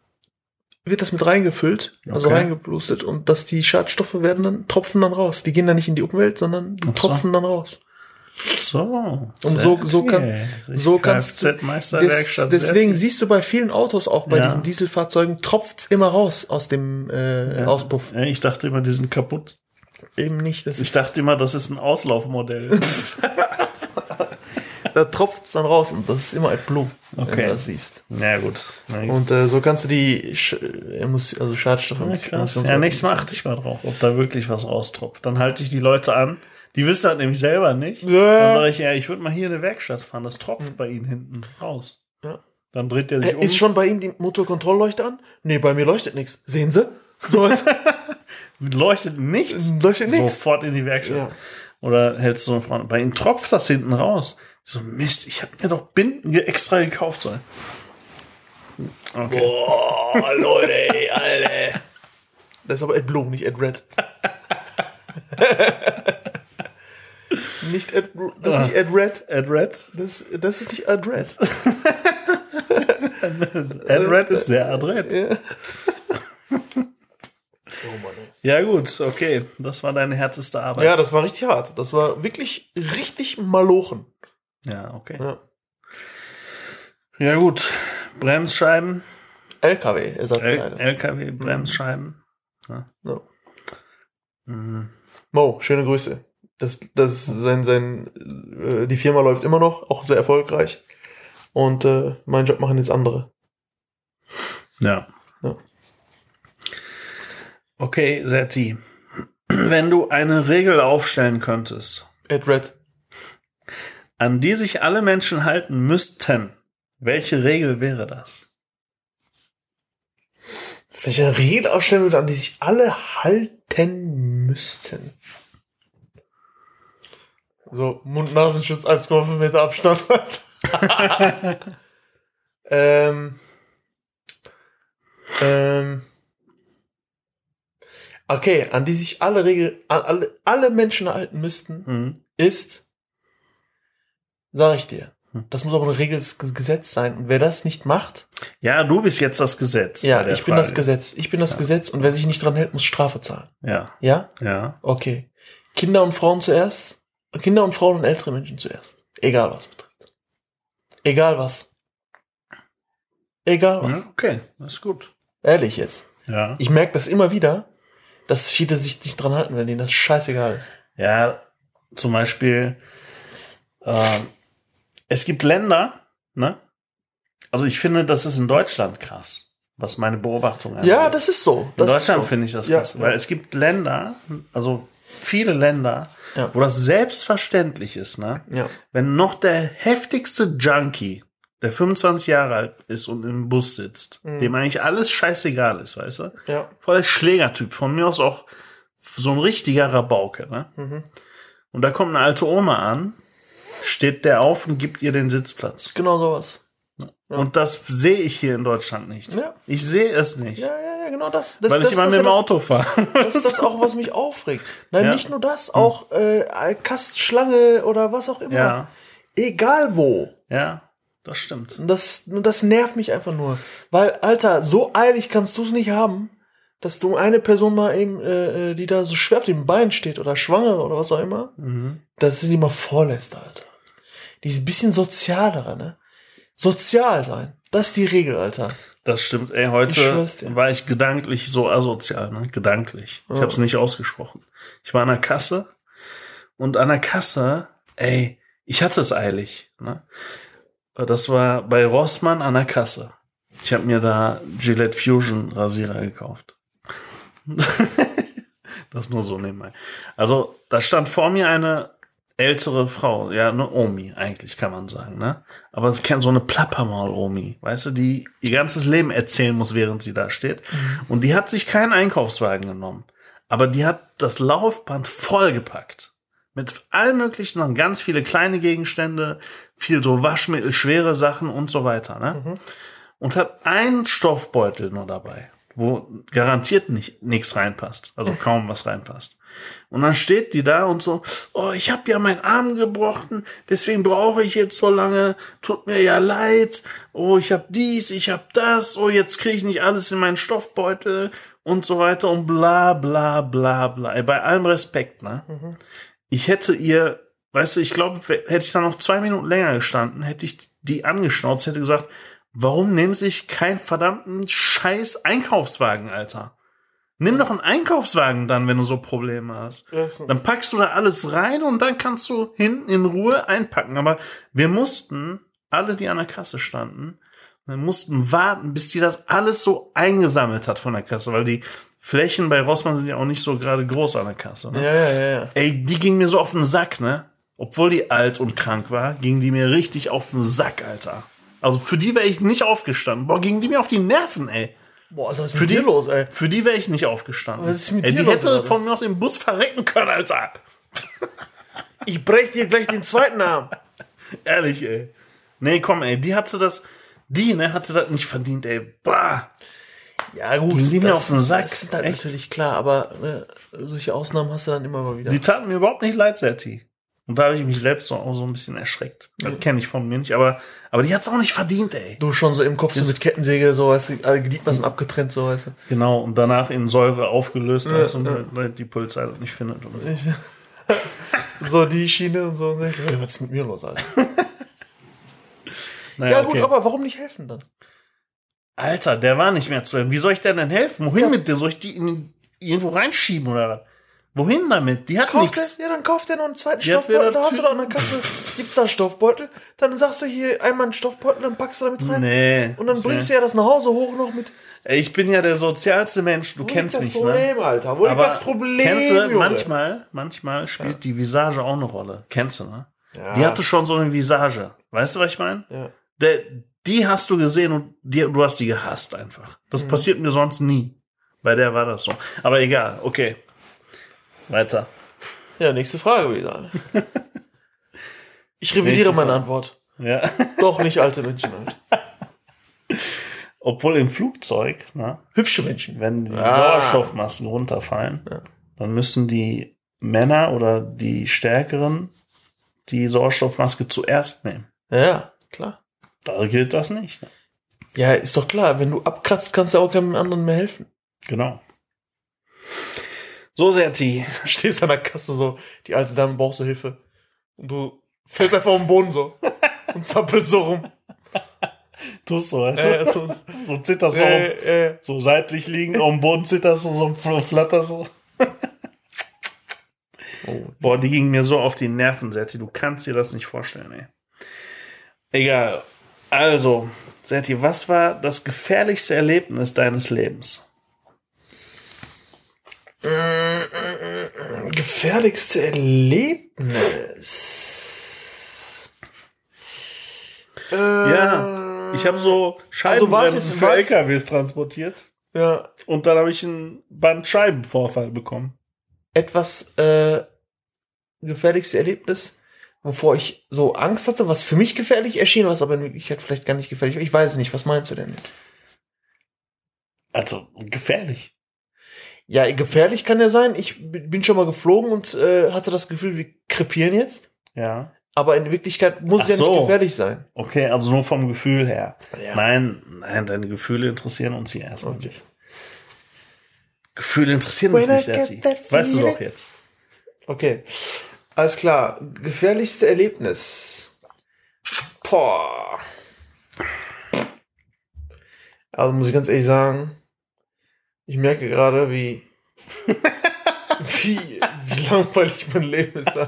wird das mit reingefüllt, also Okay. reingepustet. Und dass die Schadstoffe werden dann, tropfen dann raus. Die gehen dann nicht in die Umwelt, sondern die so. tropfen dann raus. So. Und so- so kann- so kannst du-. Des, deswegen siehst du bei vielen Autos, auch bei Ja. diesen Dieselfahrzeugen, tropft's immer raus aus dem äh, Auspuff. Ja, ich dachte immer, die sind kaputt. Eben nicht. Das Ich dachte immer, das ist ein Auslaufmodell. da tropft's dann raus und das ist immer AdBlue, wenn Okay. du das siehst. ja, gut. Na, Und äh, so kannst du die Sch also Schadstoffe Ja, krass. Ja, nächstes Mal achte ich mal drauf, ob da wirklich was raustropft. Dann halte ich die Leute an. Die wissen das nämlich selber nicht. Ja. Dann sage ich, ja, ich würde mal hier in eine Werkstatt fahren. Das tropft bei Ihnen hinten raus. Ja. Dann dreht der sich Äh, um. Ist schon bei Ihnen die Motorkontrollleuchte an? Nee, bei mir leuchtet nichts. Sehen Sie? So was. leuchtet nichts. Leuchtet nichts. Sofort in die Werkstatt. Ja. Oder hältst du eine Frau. Bei ihnen tropft das hinten raus. So, Mist, ich habe mir doch Binden extra gekauft. So. Okay. Boah, Leute, ey, Alter. Das ist aber AdBlue, nicht AdRed. nicht Ad, das ist nicht AdRed. Ed Red. Das, das ist nicht AdRed. Ed Red ist sehr adrett. Oh Mann, ey. Ja, gut, okay. Das war deine härteste Arbeit. Ja, das war richtig hart. Das war wirklich richtig malochen. ja okay. Ja. Ja, gut. Bremsscheiben. L LKW-Ersatzteile. LKW, Bremsscheiben. Ja. Mhm. Mo, schöne Grüße. Das, das sein, sein, äh, die Firma läuft immer noch, auch sehr erfolgreich. Und äh, meinen Job machen jetzt andere. Ja. Ja. Okay, Setti. Wenn du eine Regel aufstellen könntest, AdRed. an die sich alle Menschen halten müssten, welche Regel wäre das? Eine Regel aufstellen würde, an die sich alle halten müssten. So, Mund-Nasenschutz 1,5 Meter Abstand. ähm, ähm, okay, an die sich alle Regel, an alle, alle Menschen halten müssten, Mhm. ist, sag ich dir, Hm. das muss aber ein Regels Gesetz sein. Und wer das nicht macht, Ja, du bist jetzt das Gesetz. ja, ich bin das Frage. Gesetz. Ich bin das Gesetz und wer sich nicht dran hält, muss Strafe zahlen. Ja, Ja? ja. Okay. Kinder und Frauen zuerst. Kinder und Frauen und ältere Menschen zuerst. Egal was betrifft. Egal was. Egal was. ja. Okay, das ist gut. Ehrlich jetzt. Ja. Ich merke das immer wieder, dass viele sich nicht dran halten, wenn denen das scheißegal ist. Ja, zum Beispiel, ähm, es gibt Länder, ne? Also ich finde, das ist in Deutschland krass, was meine Beobachtung angeht. Ja, das ist so. In Das ist Deutschland so. finde ich das Ja, krass, ja. weil es gibt Länder, also viele Länder, Ja. wo das selbstverständlich ist, ne? Ja. Wenn noch der heftigste Junkie, der 25 Jahre alt ist und im Bus sitzt, Mhm. dem eigentlich alles scheißegal ist, weißt du? Ja. Voll der Schlägertyp, von mir aus auch so ein richtiger Rabauke, ne? Mhm. Und da kommt eine alte Oma an, steht der auf und gibt ihr den Sitzplatz. Genau sowas. Ja. Und das sehe ich hier in Deutschland nicht. Ja. Ich sehe es nicht. Ja, ja, ja, genau das. das weil das, ich immer mit dem Auto fahre. Das ist das auch, was mich aufregt. Nein, nicht nur das, auch äh, Kastschlange oder was auch immer. Egal wo. ja, das stimmt. Und das, das nervt mich einfach nur. Weil, Alter, so eilig kannst du es nicht haben, dass du eine Person mal eben, äh, äh, die da so schwer auf dem Bein steht oder schwangere oder was auch immer, Mhm. dass sie die mal vorlässt, Alter. Die ist ein bisschen sozialere, ne? Sozial sein. Das ist die Regel, Alter. Das stimmt. Ey, Ich heute dir. war ich gedanklich so asozial, ne? Gedanklich. Ich Ja. habe es nicht ausgesprochen. Ich war an der Kasse und an der Kasse, ey, ich hatte es eilig, ne? Das war bei Rossmann an der Kasse. Ich habe mir da Gillette Fusion Rasierer gekauft. das nur so nebenbei. Also, da stand vor mir eine ältere Frau, ja, eine Omi eigentlich, kann man sagen, ne? Aber es kennt so eine Plappermaul-Omi, weißt du, die ihr ganzes Leben erzählen muss, während sie da steht. Und die hat sich keinen Einkaufswagen genommen. Aber die hat das Laufband vollgepackt. Mit allen möglichen Sachen, ganz viele kleine Gegenstände, viel so Waschmittel, schwere Sachen und so weiter, ne? Und hat einen Stoffbeutel nur dabei, wo garantiert nicht nichts reinpasst, also kaum was reinpasst. Und dann steht die da und so, oh, ich habe ja meinen Arm gebrochen, deswegen brauche ich jetzt so lange, tut mir ja leid, oh, ich habe dies, ich habe das, oh, jetzt kriege ich nicht alles in meinen Stoffbeutel und so weiter und bla bla bla bla. Ey, Bei allem Respekt, ne? Ich hätte ihr, weißt du, ich glaube, hätte ich da noch zwei Minuten länger gestanden, hätte ich die angeschnauzt, hätte gesagt, warum nehmen Sie sich keinen verdammten scheiß Einkaufswagen, Alter? Nimm doch einen Einkaufswagen dann, wenn du so Probleme hast. Dann packst du da alles rein und dann kannst du hinten in Ruhe einpacken. Aber wir mussten, alle, die an der Kasse standen, wir mussten warten, bis die das alles so eingesammelt hat von der Kasse, weil die Flächen bei Rossmann sind ja auch nicht so gerade groß an der Kasse. Ne? Ja, ja, ja. Ey, die ging mir so auf den Sack, ne? Obwohl die alt und krank war, ging die mir richtig auf den Sack, Alter. Also für die wäre ich nicht aufgestanden. Boah, ging die mir auf die Nerven, ey. Boah, was ist Für die, los, ey? Für die wäre ich nicht aufgestanden. Was ist mit ey, dir die los, hätte Alter? von mir aus im Bus verrecken können, Alter. Ich brech dir gleich den zweiten Arm. Ehrlich, ey. Nee, komm, ey, die hatte das, die, ne, hatte das nicht verdient, ey. Bah. Ja, gut. Ging die mir auf den Sack? Das ist dann Echt? natürlich klar, aber ne, solche Ausnahmen hast du dann immer mal wieder. Die taten mir überhaupt nicht leid, Serti. Und da habe ich mich selbst so, so ein bisschen erschreckt. Das kenne ich von mir nicht, aber, aber die hat's auch nicht verdient, ey. du schon so im Kopf so mit Kettensäge, so weißt du, alle Gliedmaßen abgetrennt, so weißt du. Genau, und danach in Säure aufgelöst Ja, hast und ja. halt die Polizei das nicht findet. Und So die Schiene und so. So, ey, was ist mit mir los, Alter? naja, Ja, gut, okay. aber warum nicht helfen dann? Alter, der war nicht mehr zu helfen. Wie soll ich der denn helfen? Wohin Ja. mit der? Soll ich die in, irgendwo reinschieben oder was? Wohin damit? Die hat nichts. ja, dann kauf dir noch einen zweiten Die Stoffbeutel. Da hast du doch an der. Kasse, gibt's da Stoffbeutel. Dann sagst du hier einmal einen Stoffbeutel, dann packst du damit rein. Nee. Und dann das bringst du ja das nach Hause hoch noch mit. Ich bin ja der sozialste Mensch, du Wo kennst liegt mich, das Problem, ne? Alter? Wo Aber das Problem? kennst du, Junge? manchmal, manchmal spielt die Visage auch eine Rolle. Kennst du, ne? Ja. Die hatte schon so eine Visage. Weißt du, was ich meine? Ja. Der, die hast du gesehen und die, du hast die gehasst einfach. Mhm. Das passiert mir sonst nie. Bei der war das so. Aber egal, okay. Weiter. ja, nächste Frage, würde ich sagen. Ich revidiere meine. Antwort. Ja. Doch nicht alte Menschen. Halt. Obwohl im Flugzeug, ne, Hübsche Menschen. wenn die Ah. Sauerstoffmasken runterfallen, Ja. dann müssen die Männer oder die Stärkeren die Sauerstoffmaske zuerst nehmen. Ja, ja, klar. Da gilt das nicht. Ne? Ja, ist doch klar. Wenn du abkratzt, kannst du auch keinem anderen mehr helfen. Genau. So, Serti. Stehst an der Kasse so, die alte Dame brauchst du Hilfe. Und du fällst einfach auf den Boden so. Und zappelst so rum. Tust so, weißt du? Äh, tust- so zitterst so, äh, äh. so seitlich liegen, auf dem Boden zitterst du, so fl- flatter so. Oh, Boah, die ging mir so auf die Nerven, Serti. Du kannst dir das nicht vorstellen, ey. Egal. Also, Serti, was war das gefährlichste Erlebnis deines Lebens? Gefährlichste Erlebnis. Äh, Ja, Ich habe so Also Scheibenbremsen für was? LKWs transportiert Ja, und dann habe ich einen Bandscheibenvorfall bekommen. etwas äh, gefährlichste Erlebnis, wovor ich so Angst hatte, was für mich gefährlich erschien, was aber in Wirklichkeit vielleicht gar nicht gefährlich war. Ich weiß es nicht. Was meinst du denn jetzt? Also gefährlich. Ja, gefährlich kann ja sein. Ich bin schon mal geflogen und äh, hatte das Gefühl, wir krepieren jetzt. Ja. Aber in Wirklichkeit muss Ach es ja so. nicht gefährlich sein. Okay, also nur vom Gefühl her. Ja. Nein, nein, deine Gefühle interessieren uns hier erstmal nicht. Gefühle interessieren mich When I nicht, that Weißt du doch jetzt. Okay. Alles klar. Gefährlichste Erlebnis. Boah. Also muss ich ganz ehrlich sagen, ich merke gerade, wie, wie, wie langweilig mein Leben ist.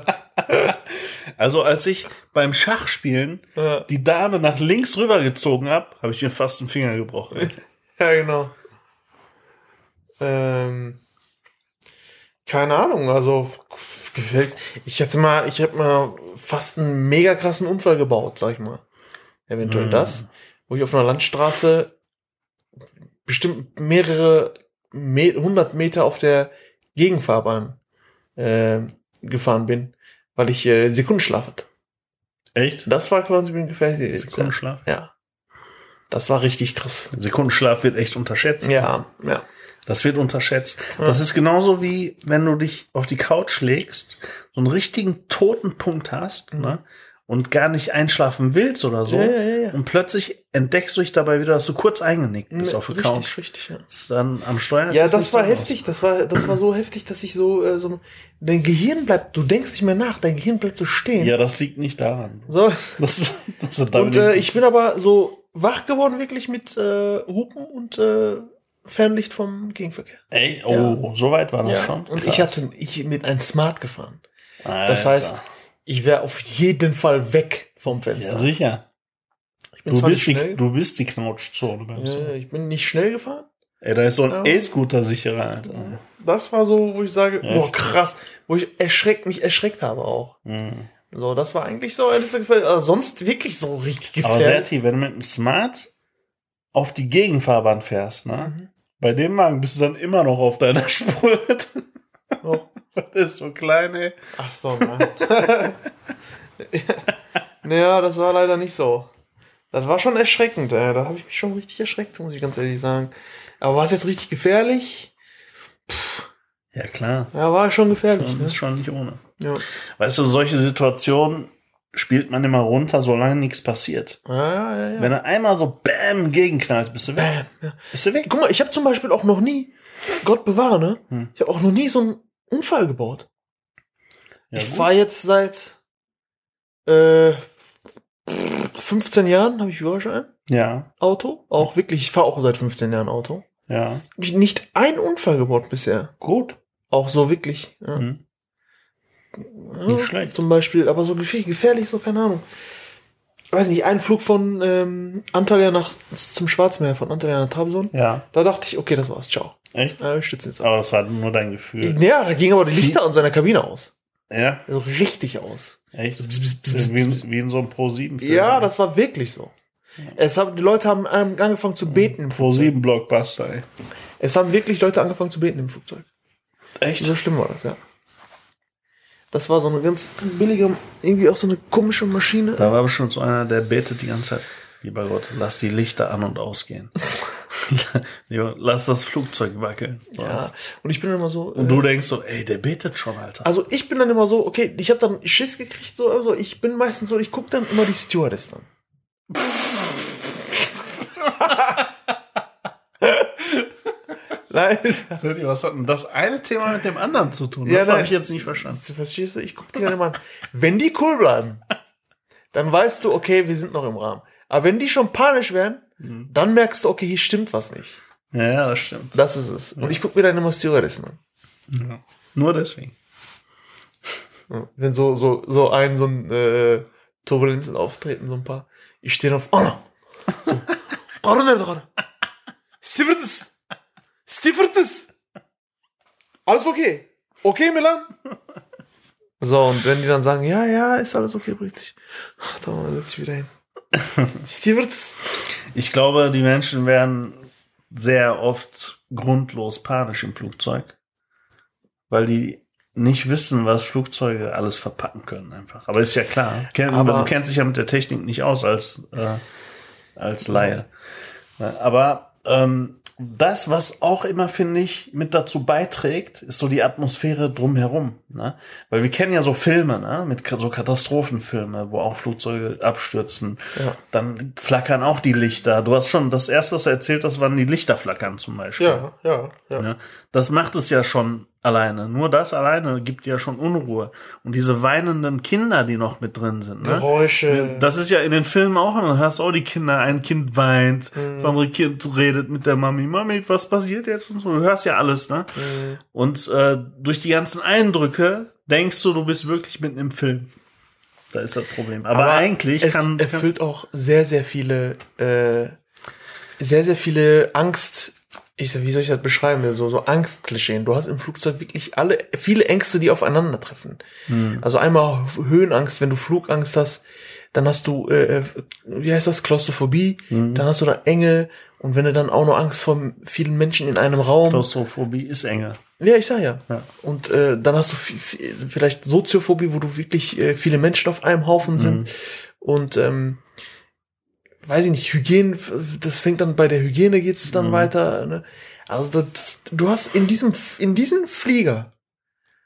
Also als ich beim Schachspielen Ja, die Dame nach links rübergezogen habe, habe ich mir fast den Finger gebrochen. ja, genau. Ähm, keine Ahnung, also gefällt's. Ich hatte mal, ich habe mal fast einen mega krassen Unfall gebaut, sag ich mal. Eventuell Mhm. das, wo ich auf einer Landstraße bestimmt mehrere Me 100 Meter auf der Gegenfahrbahn äh, gefahren bin, weil ich äh, Sekundenschlaf hatte. Echt? Das war quasi ein gefährliches Sekundenschlaf? Ja. Das war richtig krass. Sekundenschlaf wird echt unterschätzt. Ja, ja. Das wird unterschätzt. Das ist genauso wie, wenn du dich auf die Couch legst, so einen richtigen toten Punkt hast, ne? Und gar nicht einschlafen willst oder so. Ja, ja, ja, ja. Und plötzlich entdeckst du dich dabei wieder, dass du kurz eingenickt bist auf der richtig, Couch. richtig, ja. Das ist Dann am Steuer Ja, das war heftig. Das war, das war so heftig, dass ich so, äh, so, dein Gehirn bleibt, du denkst nicht mehr nach, dein Gehirn bleibt so stehen. Ja, das liegt nicht daran. So. Das, das ist damit Und äh, ich bin aber so wach geworden, wirklich mit äh, Hupen und äh, Fernlicht vom Gegenverkehr. Ey, oh, so weit war das Ja. schon. Und Krass. ich hatte, ich mit einem Smart gefahren. Das Alter. heißt, ich wäre auf jeden Fall weg vom Fenster. ja, sicher. ich bin Du bist, nicht die, schnell. du bist die Knautschzone. beim Ja, ich bin nicht schnell gefahren. Ey, da ist so ein. E-Scooter sicherer, Alter. Das war so, wo ich sage, boah, Heftig. krass, wo ich erschreckt, mich erschreckt habe auch. Mhm. So, das war eigentlich so, das gefällt, also sonst wirklich so richtig Aber gefährlich. Serti, wenn du mit einem Smart auf die Gegenfahrbahn fährst, ne? Mhm. Bei dem Wagen bist du dann immer noch auf deiner Spur. Oh. Das ist so klein, ey. Ach so, Mann. naja, das war leider nicht so. Das war schon erschreckend, ey. Da habe ich mich schon richtig erschreckt, muss ich ganz ehrlich sagen. Aber war es jetzt richtig gefährlich? Ja, klar. Ja, war schon gefährlich, Das ne? ist schon nicht ohne. Ja. Weißt du, solche Situationen spielt man immer runter, solange nichts passiert. Ja, ja, ja. Wenn er einmal so bäm gegenknallt, bist du weg. Bam, ja. Bist du weg. Guck mal, ich habe zum Beispiel auch noch nie, Gott bewahre, ne? Hm. Ich habe auch noch nie so einen Unfall gebaut. Ja, ich fahre jetzt seit äh, 15 Jahren, habe ich Führerschein, Ja, Auto. Auch wirklich, ich fahre auch seit 15 Jahren Auto. ja. Nicht einen Unfall gebaut bisher. Gut. Auch so wirklich. Ja. Mhm. Ja, Nicht schlecht. Zum Beispiel, aber so gefährlich, gefährlich, so keine Ahnung. Ich weiß nicht, ein Flug von ähm, Antalya nach zum Schwarzmeer, von Antalya nach Trabzon. Ja, Da dachte ich, okay, das war's, ciao. Echt? Ja, wir stützen jetzt ab. Aber das war nur dein Gefühl. Ja, da ging aber die Lichter an seiner Kabine aus. Ja, Also richtig aus. echt? Bzz, bzz, bzz, Wie, in- wie in so einem Pro-7-Film. Ja, das war wirklich so. Es haben, die Leute haben ähm, angefangen zu beten im Flugzeug. Pro-7-Blockbuster, ey. Es haben wirklich Leute angefangen zu beten im Flugzeug. Echt? So schlimm war das, ja. Das war so eine ganz billige, irgendwie auch so eine komische Maschine. Da war bestimmt so einer, der betet die ganze Zeit. Lieber Gott, lass die Lichter an und ausgehen. Lass das Flugzeug wackeln. Ja, und ich bin dann immer so. Und äh, du denkst so, ey, der betet schon, Alter. Also ich bin dann immer so, okay, ich habe dann Schiss gekriegt, so, also ich bin meistens so, ich gucke dann immer die Stewardess dann. Nein, Was hat denn das eine Thema mit dem anderen zu tun? Ja, Das habe ich jetzt nicht verstanden. verstehst du? Ich gucke die dann immer an. Wenn die cool bleiben, dann weißt du, okay, wir sind noch im Rahmen. Aber wenn die schon panisch werden, Mhm. dann merkst du, okay, hier stimmt was nicht. Ja, ja, das stimmt. Das ist es. Und ich gucke mir dann immer Stewardessen an. Ja. Nur deswegen. Ja, Wenn so, so, so ein, so ein äh, Turbulenzen auftreten, so ein paar. Ich stehe auf. So. Gerade nicht gerade. Stewardess. Stewardess. Alles okay. Okay, Milan? So, und wenn die dann sagen, ja, ja, ist alles okay, richtig. Ach, da setze ich wieder hin. Stewardess. Ich glaube, die Menschen werden sehr oft grundlos panisch im Flugzeug, weil die nicht wissen, was Flugzeuge alles verpacken können einfach. Aber ist ja klar. Aber- du kennst dich ja mit der Technik nicht aus als, äh, als Laie. Ja, Aber ähm, das, was auch immer, finde ich, mit dazu beiträgt, ist so die Atmosphäre drumherum. Ne? Weil wir kennen ja so Filme, ne? mit so Katastrophenfilme, wo auch Flugzeuge abstürzen. Ja. Dann flackern auch die Lichter. Du hast schon, das erste, was du erzählt hast, waren die Lichter flackern zum Beispiel. Ja, ja, ja. Ja, das macht es ja schon alleine. Nur das alleine gibt ja schon Unruhe. Und diese weinenden Kinder, die noch mit drin sind. Ne? Geräusche. Das ist ja in den Filmen auch immer. Du hörst auch die Kinder, ein Kind weint, Mhm. das andere Kind redet mit der Mami. Mami, was passiert jetzt? Und so. Du hörst ja alles, ne? Mhm. Und äh, durch die ganzen Eindrücke denkst du, du bist wirklich mitten im Film. Da ist das Problem. Aber, eigentlich es kann, kann erfüllt auch sehr, sehr viele, äh, sehr, sehr viele Angst. Ich sag, wie soll ich das beschreiben? So, so Angstklischeen. Du hast im Flugzeug wirklich alle, viele Ängste, die aufeinandertreffen. Hm. Also einmal Höhenangst, wenn du Flugangst hast, dann hast du, äh, äh, wie heißt das, Klaustrophobie, Hm. dann hast du da Enge und wenn du dann auch noch Angst vor vielen Menschen in einem Raum. Klaustrophobie ist enge. Ja, ich sag ja. Ja. Und äh, dann hast du vi- vi- vielleicht Soziophobie, wo du wirklich äh, viele Menschen auf einem Haufen sind. Mhm. Und ähm, weiß ich nicht, Hygiene, das fängt dann bei der Hygiene geht's dann Mhm. weiter. Ne? Also das, du hast in diesem, in diesem Flieger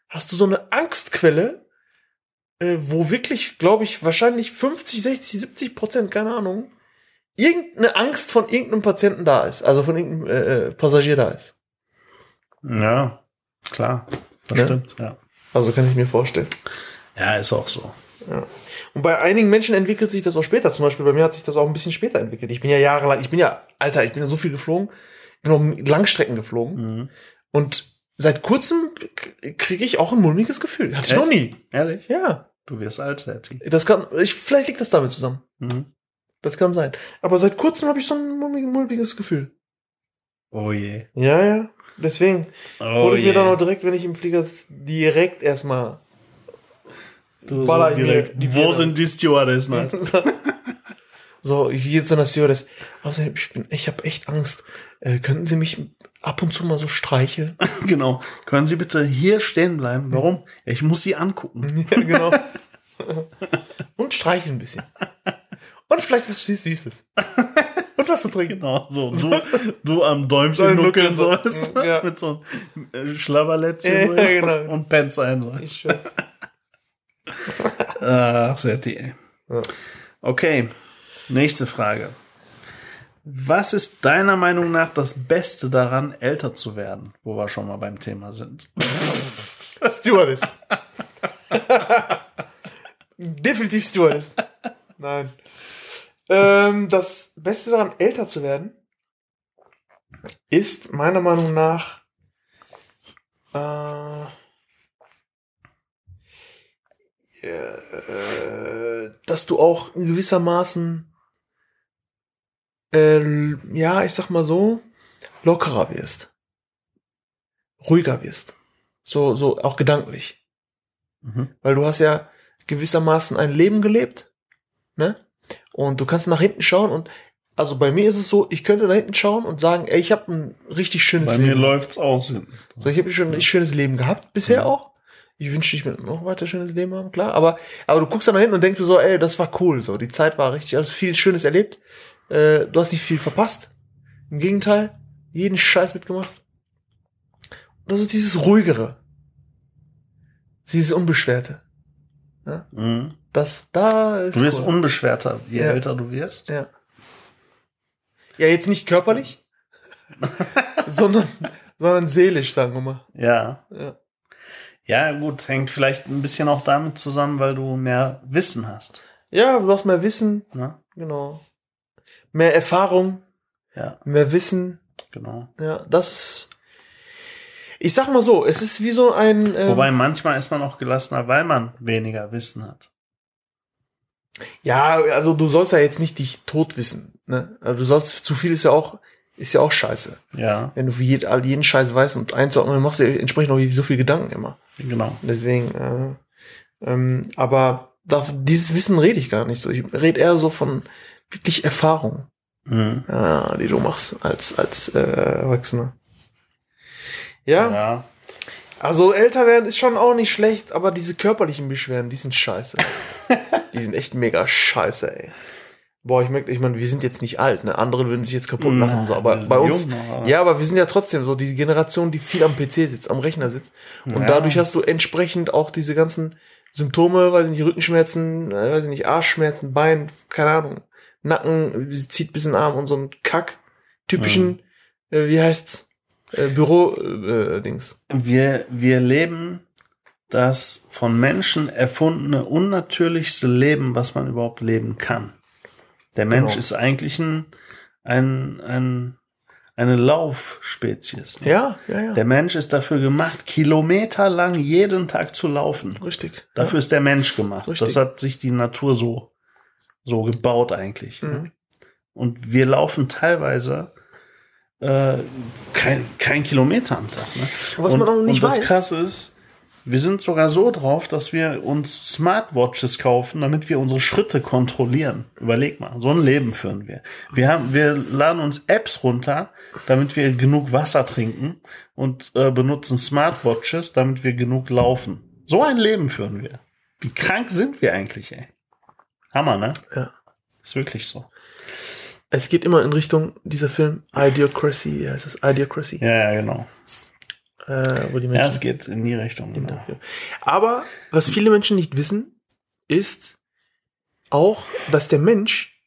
hast du so eine Angstquelle, äh, wo wirklich, glaube ich, wahrscheinlich 50, 60, 70 Prozent, keine Ahnung, irgendeine Angst von irgendeinem Patienten da ist, also von irgendeinem äh, äh Passagier da ist. Ja, klar. Das Ne? stimmt, ja. Also kann ich mir vorstellen. Ja, ist auch so. Ja. Und bei einigen Menschen entwickelt sich das auch später. Zum Beispiel bei mir hat sich das auch ein bisschen später entwickelt. Ich bin ja jahrelang, ich bin ja, Alter, ich bin ja so viel geflogen, bin auch Langstrecken geflogen. Mhm. Und seit kurzem kriege ich auch ein mulmiges Gefühl. Hatte ich Echt? noch nie. Ehrlich? Ja. Du wirst alt, Serti. Das kann, ich, vielleicht liegt das damit zusammen. Mhm. Das kann sein. Aber seit kurzem habe ich so ein mulmi- mulmiges Gefühl. Oh je. Ja, ja. Deswegen Oh hole ich je. mir dann auch direkt, wenn ich im Flieger sitze, direkt erstmal. Du baller so ich mir direkt, Wo sind die Stewardessen? halt? so, ich gehe zu einer Stewardess. Außerdem, ich bin, ich habe echt Angst. Äh, könnten Sie mich ab und zu mal so streicheln? genau. Können Sie bitte hier stehen bleiben? Warum? Ja, ich muss Sie angucken. ja, genau. und streicheln ein bisschen. Und vielleicht was Süß- Süßes. Und was zu trinken. Genau, so. Du, du am Däumchen So nuckeln, so. so. du? Ja. Mit so einem äh, Schlabberlätzchen Ja, genau. und Pants ein. So. Ich schwör's. Ach, Serti, ey. Ja. Okay, nächste Frage. Was ist deiner Meinung nach das Beste daran, älter zu werden? Wo wir schon mal beim Thema sind. Stewardess. Definitiv Stewardess. Nein. Ähm, das Beste daran, älter zu werden, ist meiner Meinung nach äh, äh, dass du auch in gewissermaßen äh, ja, ich sag mal so, lockerer wirst. Ruhiger wirst. So, so auch gedanklich. Mhm. Weil du hast ja gewissermaßen ein Leben gelebt, ne? Und du kannst nach hinten schauen und also bei mir ist es so, ich könnte nach hinten schauen und sagen, ey, ich habe ein richtig schönes Bei mir Leben. läuft's aus. So, ich habe schon ein richtig schönes Leben gehabt bisher Ja. auch. Ich wünschte, ich würde noch weiter schönes Leben haben, klar. Aber, aber du guckst dann nach hinten und denkst dir so, ey, das war cool. So, die Zeit war richtig, also viel Schönes erlebt. Äh, du hast nicht viel verpasst. Im Gegenteil, jeden Scheiß mitgemacht. Und das ist dieses ruhigere, dieses unbeschwerte. Mhm. Das da ist Du wirst cool. unbeschwerter, je Ja. älter du wirst. Ja. Ja, jetzt nicht körperlich, sondern, sondern seelisch, sagen wir mal. Ja. Ja. Ja, gut, hängt vielleicht ein bisschen auch damit zusammen, weil du mehr Wissen hast. ja, du hast mehr Wissen, Ne? genau. Mehr Erfahrung, Ja, mehr Wissen. genau. Ja, das ist. Ich sag mal so, es ist wie so ein. Ähm, Wobei manchmal ist man auch gelassener, weil man weniger Wissen hat. ja, also du sollst ja jetzt nicht dich tot wissen. Ne? Also du sollst, zu viel ist ja auch, ist ja auch scheiße. Ja, Wenn du jeden, all- jeden Scheiß weißt und einzuordnen, machst du entsprechend auch so viel Gedanken immer. genau. Deswegen, äh, ähm, aber da, dieses Wissen rede ich gar nicht so. Ich rede eher so von wirklich Erfahrung, Mhm. ja, die du machst als, als äh, Erwachsener. Ja, Ja. also älter werden ist schon auch nicht schlecht, aber diese körperlichen Beschwerden, die sind scheiße. die sind echt mega scheiße, ey. Boah, ich merke, ich meine, wir sind jetzt nicht alt, ne? Andere würden sich jetzt kaputt lachen, so, aber bei uns, jung aber- ja, aber wir sind ja trotzdem so die Generation, die viel am PC sitzt, am Rechner sitzt. Und Ja. dadurch hast du entsprechend auch diese ganzen Symptome, weiß ich nicht, Rückenschmerzen, äh, weiß ich nicht, Arschschmerzen, Bein, keine Ahnung, Nacken, sie zieht bis in den Arm und so ein Kack. Typischen, äh, wie heißt's? Äh, Büro-Dings. Äh, Dings. Wir, wir leben das von Menschen erfundene, unnatürlichste Leben, was man überhaupt leben kann. Der Mensch Genau. ist eigentlich ein, ein, ein, eine Laufspezies. ne? ja, ja, ja. Der Mensch ist dafür gemacht, kilometerlang jeden Tag zu laufen. Richtig. Dafür ist der Mensch gemacht. Richtig. Das hat sich die Natur so, so gebaut eigentlich. ne? Mhm. Und wir laufen teilweise äh, kein, kein Kilometer am Tag. Ne? Was und, man auch nicht und weiß. Krasse ist, wir sind sogar so drauf, dass wir uns Smartwatches kaufen, damit wir unsere Schritte kontrollieren. Überleg mal, so ein Leben führen wir. Wir haben, wir laden uns Apps runter, damit wir genug Wasser trinken und äh, benutzen Smartwatches, damit wir genug laufen. So ein Leben führen wir. Wie krank sind wir eigentlich, ey? Hammer, ne? Ja. Ist wirklich so. Es geht immer in Richtung dieser Film Idiocracy, heißt das? Idiocracy. Ja, ja, genau. Äh, wo die Ja, Menschen es geht in die Richtung. Genau. Aber was viele Menschen nicht wissen, ist auch, dass der Mensch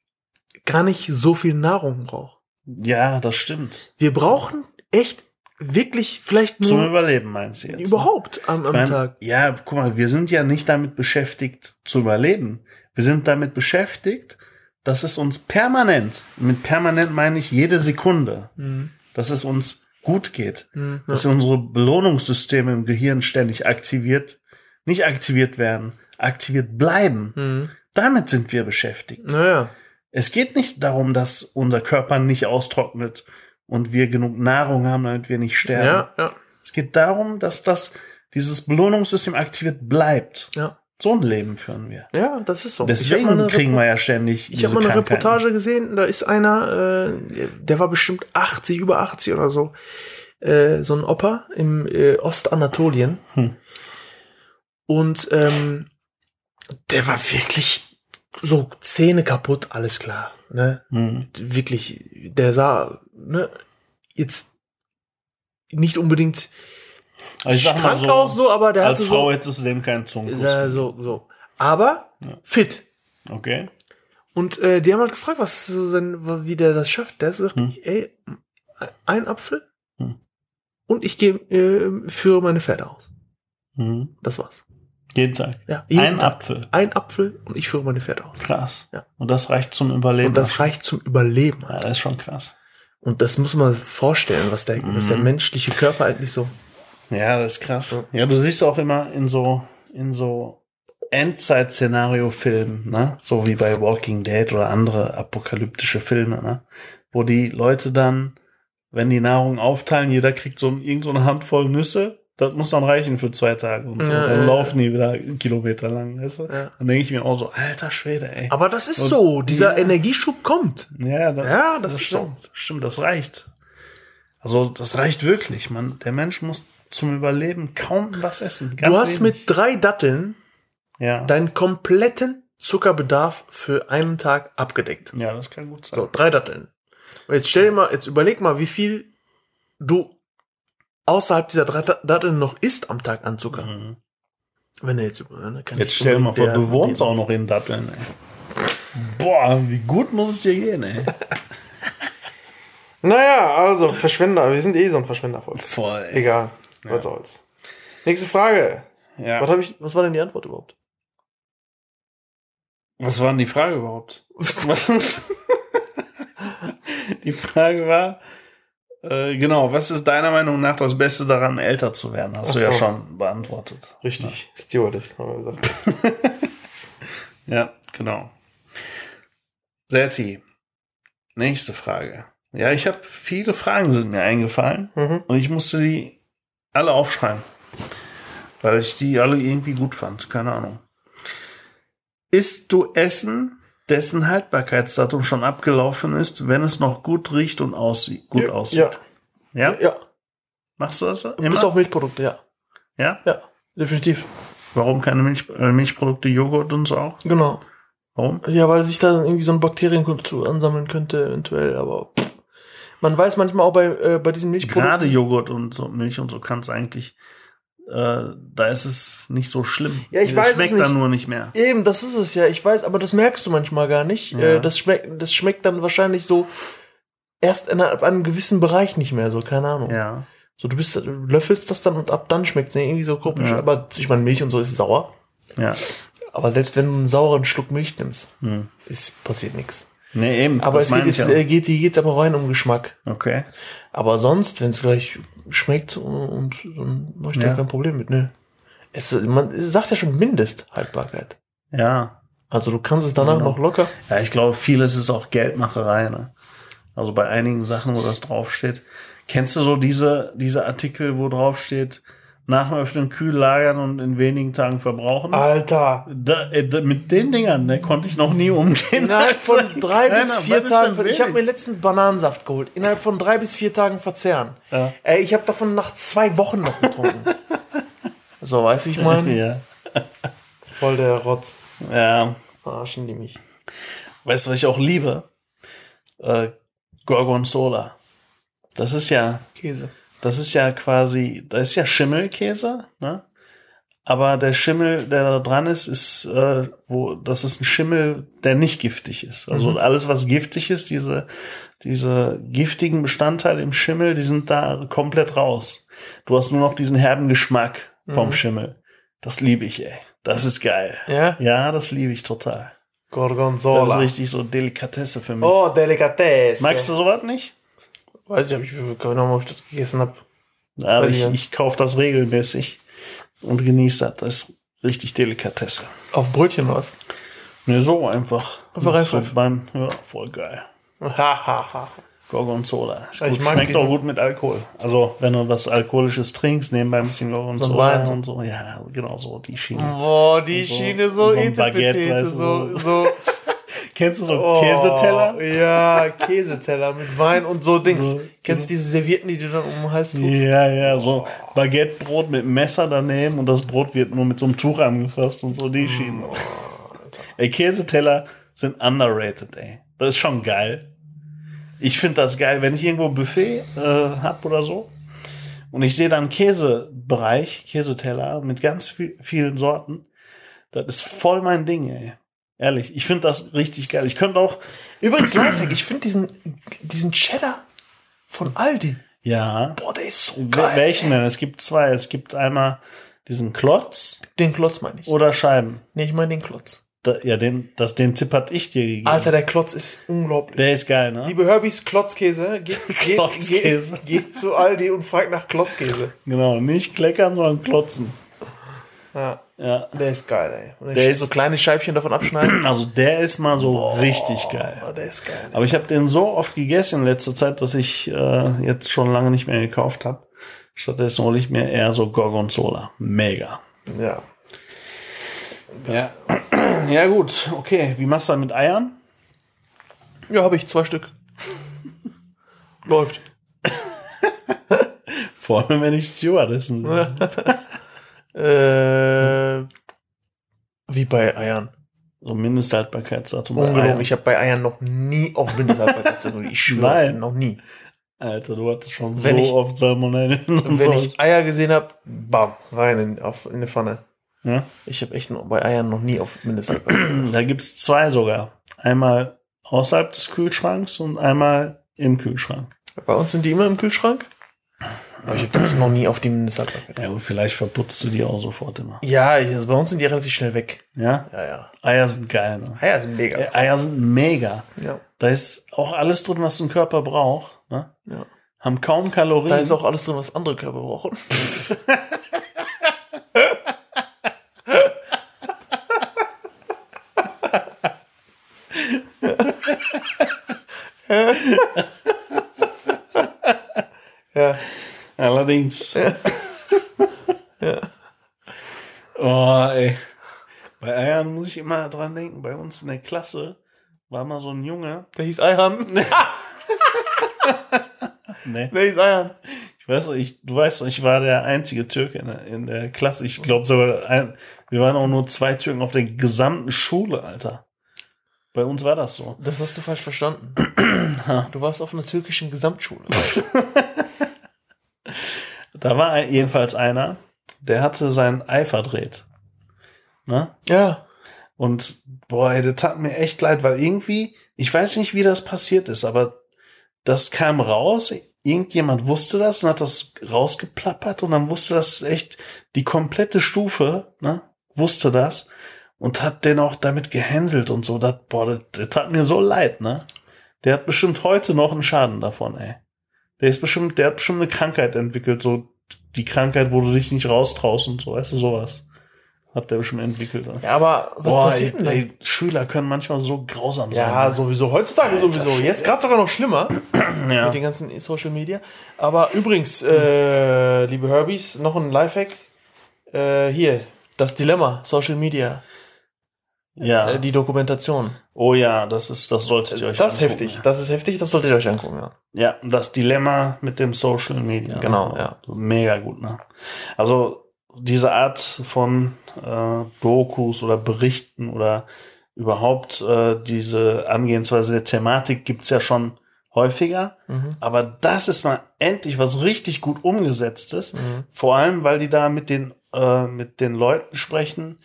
gar nicht so viel Nahrung braucht. Ja, das stimmt. Wir brauchen echt wirklich vielleicht Zum nur Überleben meinst du jetzt? überhaupt am, am Ich mein, Tag. Ja, guck mal, wir sind ja nicht damit beschäftigt zu überleben. Wir sind damit beschäftigt, dass es uns permanent, mit permanent meine ich jede Sekunde, Mhm. dass es uns gut geht, Mhm, dass unsere Belohnungssysteme im Gehirn ständig aktiviert, nicht aktiviert werden, aktiviert bleiben. Mhm. Damit sind wir beschäftigt. Naja. Es geht nicht darum, dass unser Körper nicht austrocknet und wir genug Nahrung haben, damit wir nicht sterben. Ja, ja, Es geht darum, dass das, dieses Belohnungssystem aktiviert bleibt. ja. So ein Leben führen wir. Ja, das ist so. Deswegen habe kriegen wir ja ständig. ich hab diese mal eine. Reportage gesehen, da ist einer, äh, der war bestimmt 80, über 80 oder so, äh, so ein Opa im äh, Ostanatolien. Hm. Und ähm, der war wirklich so Zähne kaputt, alles klar. Ne? Hm. Wirklich, der sah ne, jetzt nicht unbedingt Also ich sag mal krank aus, so, so, aber der als Frau so, hättest du dem keinen Zungenkuss. äh, so, so. Aber Ja. fit. Okay. Und äh, die haben halt gefragt, was so sein, wie der das schafft. Der hat gesagt, Hm. ey, ein Apfel Hm. und ich gehe äh, führe meine Pferde aus. Mhm. Das war's. Jeden Tag. Ja, jeden Ein Tag. Apfel. Ein Apfel und ich führe meine Pferde aus. Krass. Ja. Und das reicht zum Überleben. Und das reicht zum Überleben. Ja, das ist schon krass. Und das muss man vorstellen, was der, was der Mhm. menschliche Körper eigentlich so. Ja, das ist krass. Ja. Du siehst auch immer in so, in so Endzeit-Szenario-Filmen, ne? So wie bei Walking Dead oder andere apokalyptische Filme, ne? Wo die Leute dann, wenn die Nahrung aufteilen, jeder kriegt so irgend so eine Handvoll Nüsse, das muss dann reichen für zwei Tage und so. Ja, dann ja, laufen die wieder Kilometer lang, weißt du? Ja. Dann denke ich mir auch so, alter Schwede, ey. Aber das ist Und- so. Dieser. Energieschub kommt. Ja, das, Ja, das das, stimmt. Stimmt, das reicht. Also, das reicht wirklich. Man, der Mensch muss zum Überleben kaum was essen. Ganz du hast wenig. mit drei Datteln ja. deinen kompletten Zuckerbedarf für einen Tag abgedeckt. ja, das kann gut sein. So, drei Datteln. Und jetzt stell dir mal, jetzt überleg mal, wie viel du außerhalb dieser drei Dat- Datteln noch isst am Tag an Zucker. Mhm. Wenn er jetzt, ne, kann Jetzt stell dir mal vor, du wohnst auch noch in Datteln, ey. Boah, wie gut muss es dir gehen, ey. Naja, also Verschwender. Wir sind eh so ein Verschwender voll. Voll. ey. Egal. Was soll's. Nächste Frage. Ja. Was, hab ich, was war denn die Antwort überhaupt? Was war denn die Frage überhaupt? Was? die Frage war, äh, genau, was ist deiner Meinung nach das Beste daran, älter zu werden? Hast Ach du ja so. schon beantwortet. Richtig. Stewardess, haben wir gesagt. Ja, genau. Serti, nächste Frage. Ja, ich habe viele Fragen sind mir eingefallen Mhm. und ich musste die alle aufschreiben, weil ich die alle irgendwie gut fand. Keine Ahnung. Isst du Essen, dessen Haltbarkeitsdatum schon abgelaufen ist, wenn es noch gut riecht und aussieht, gut Ja, aussieht? Ja. Ja. Machst du das? Bis Immer? auf Milchprodukte, ja. Ja. Ja, definitiv. Warum keine Milch, äh, Milchprodukte, Joghurt und so auch? Genau. Warum? Ja, weil sich da irgendwie so ein Bakterienkultur ansammeln könnte, eventuell, aber pff. Man weiß manchmal auch bei, äh, bei diesen Milchprodukten. Gerade Joghurt und so Milch und so kannst du eigentlich, äh, da ist es nicht so schlimm. Ja, ich Es weiß es schmeckt nicht. dann nur nicht mehr. Eben, das ist es ja. Ich weiß, aber das merkst du manchmal gar nicht. Ja. Äh, das, schmeckt, das schmeckt dann wahrscheinlich so erst in einer, ab einem gewissen Bereich nicht mehr, so, keine Ahnung. Ja. So, du bist, du löffelst das dann und ab dann schmeckt es irgendwie so komisch. Ja. Aber ich meine, Milch und so ist sauer. Ja. Aber selbst wenn du einen sauren Schluck Milch nimmst, Hm. ist, passiert nichts. Nee, eben. Aber das es geht jetzt, ja. äh, geht, geht's aber rein um Geschmack. Okay. Aber sonst, wenn es gleich schmeckt und, und dann mach ich da Ja. kein Problem mit, ne. Es, man sagt ja schon Mindesthaltbarkeit. Ja. Also du kannst es danach Genau. noch locker. Ja, ich glaube, vieles ist auch Geldmacherei, ne? Also bei einigen Sachen, wo das draufsteht. Kennst du so diese, diese Artikel, wo draufsteht, nach dem Öffnen kühl lagern und in wenigen Tagen verbrauchen? Alter. Da, äh, da, mit den Dingern, ne, konnte ich noch nie umgehen. Innerhalb von drei bis Keiner, vier Tagen. Ich habe mir letztens Bananensaft geholt. Innerhalb von drei bis vier Tagen verzehren. Ja. Ey, ich habe davon nach zwei Wochen noch getrunken. so, weißt du, ich meine? Ja. Voll der Rotz. ja. Verarschen die mich. Weißt du, was ich auch liebe? äh, Gorgonzola. Das ist ja, Käse. Das ist ja quasi, das ist ja Schimmelkäse, ne? Aber der Schimmel, der da dran ist, ist, äh, wo, das ist ein Schimmel, der nicht giftig ist. Also Mhm. alles, was giftig ist, diese, diese giftigen Bestandteile im Schimmel, die sind da komplett raus. Du hast nur noch diesen herben Geschmack vom Mhm. Schimmel. Das liebe ich, ey. Das ist geil. Ja? Ja, das liebe ich total. Das Gorgonzola. ist richtig so Delikatesse für mich. Oh, Delikatesse. Magst du sowas nicht? Weiß ich, hab ich keine Ahnung, ob ich das gegessen habe. Aber ich, ich kaufe das regelmäßig und genieße das. Das ist richtig Delikatesse. Auf Brötchen was? Ne, so einfach. Einfach so reinpfeifen. beim, ja, voll geil. Hahaha. Gorgonzola. Ist gut. mag Schmeckt auch gut mit Alkohol. Also, wenn du was Alkoholisches trinkst, nebenbei ein bisschen Gorgonzola Wein. und so. Ja, genau so, die Schiene. Boah, die so- Schiene so so ein Baguette, weißt du, so, so- so. Kennst du so Oh, Käseteller? Ja, Käseteller mit Wein und so Dings. So, Kennst du diese Servietten, die du dann um den Hals tust? Ja, ja, so Baguettebrot mit Messer daneben und das Brot wird nur mit so einem Tuch angefasst und so Mm. die Schiene. Ey, Käseteller sind underrated, ey. Das ist schon geil. Ich finde das geil, wenn ich irgendwo ein Buffet äh, hab oder so und ich sehe dann Käsebereich, Käseteller mit ganz viel, vielen Sorten. Das ist voll mein Ding, ey. Ehrlich, ich finde das richtig geil. Ich könnte auch, Übrigens, Lifehack, ich finde diesen, diesen Cheddar von Aldi. ja, Boah, der ist so geil. welchen denn? Es gibt zwei. Es gibt einmal diesen Klotz Den Klotz meine ich. oder Scheiben. Nee, ich meine den Klotz. Da, ja, den, das, den Tipp hat ich dir gegeben. Alter, der Klotz ist unglaublich. der ist geil, ne? Liebe Herbies, Klotzkäse, geht, geht, Klotzkäse. Geht, geht zu Aldi und fragt nach Klotzkäse. Genau, nicht kleckern, sondern klotzen. Ja, Ja. der ist geil, ey. Und Der ist- so kleine Scheibchen davon abschneiden. Also der ist mal so richtig geil. Oh, der ist geil. Aber ich habe den so oft gegessen in letzter Zeit, dass ich äh, jetzt schon lange nicht mehr gekauft habe. Stattdessen hole ich mir eher so Gorgonzola. Mega. Ja. Ja. Ja gut, okay. Wie machst du das mit Eiern? Ja, habe ich zwei Stück. Läuft. Vor allem, wenn ich Stewardessen bin. Äh, wie bei Eiern. So Mindesthaltbarkeitsdatum. Ungelogen, ich habe bei Eiern noch nie auf Mindesthaltbarkeitsdatum. Ich schwöre es noch nie. Alter, du hattest schon Wenn so ich- oft Salmonellen und Wenn so. ich Eier gesehen habe, bam, rein in, auf, in eine Pfanne. ja? Ich habe echt noch bei Eiern noch nie auf Mindesthaltbarkeit. Da gibt's zwei sogar. Einmal außerhalb des Kühlschranks und einmal im Kühlschrank. bei uns sind die immer im Kühlschrank. Aber ich habe das noch nie auf die Mindesthaltbarkeit. Ja, gut, vielleicht verputzt du die auch sofort immer. Ja, also bei uns sind die relativ schnell weg. Ja? Ja, ja. Eier sind geil, ne? Eier sind mega. Äh, Eier sind mega. Ja. Da ist auch alles drin, was ein Körper braucht. Ne? ja. Haben kaum Kalorien. Da ist auch alles drin, was andere Körper brauchen. ja. Allerdings. Oh, ey. Bei Eiern muss ich immer dran denken. Bei uns in der Klasse war mal so ein Junge. Der hieß Eihan. Ne? Der hieß Eihan. Ich weiß, ich, du weißt, doch, ich war der einzige Türke in der, in der Klasse. Ich glaube sogar, ein, wir waren auch nur zwei Türken auf der gesamten Schule, Alter. Bei uns war das so. Das hast du falsch verstanden. Du warst auf einer türkischen Gesamtschule. Da war jedenfalls einer, der hatte sein Ei verdreht. Ne? ja. Und boah, ey, das tat mir echt leid, weil irgendwie, ich weiß nicht, wie das passiert ist, aber das kam raus, irgendjemand wusste das und hat das rausgeplappert und dann wusste das echt, die komplette Stufe, ne, wusste das und hat den auch damit gehänselt und so. Das, boah, das, das tat mir so leid, ne? Der hat bestimmt heute noch einen Schaden davon, ey. Der ist bestimmt, der hat bestimmt eine Krankheit entwickelt, so die Krankheit, wo du dich nicht raustraust und so, weißt du, sowas. Hat der bestimmt entwickelt. Ja, aber was Boah, passiert denn ey, Schüler können manchmal so grausam sein. Ja, ne? sowieso. Heutzutage sowieso. Jetzt gerade sogar noch schlimmer ja. mit den ganzen Social Media. Aber übrigens, äh, liebe Herbies, noch ein Lifehack. Äh, hier, das Dilemma, Social Media, ja. äh, die Dokumentation. oh ja, das ist, das solltet ihr euch Das ist angucken, heftig. Das ist heftig, das solltet ihr euch angucken, ja. Ja, das Dilemma mit dem Social Media. Genau, ja. Mega gut, ne? Also diese Art von äh, Dokus oder Berichten oder überhaupt äh, diese Angehensweise der Thematik gibt's ja schon häufiger. Mhm. Aber das ist mal endlich was richtig gut umgesetztes. Mhm. Vor allem, weil die da mit den, äh, mit den Leuten sprechen,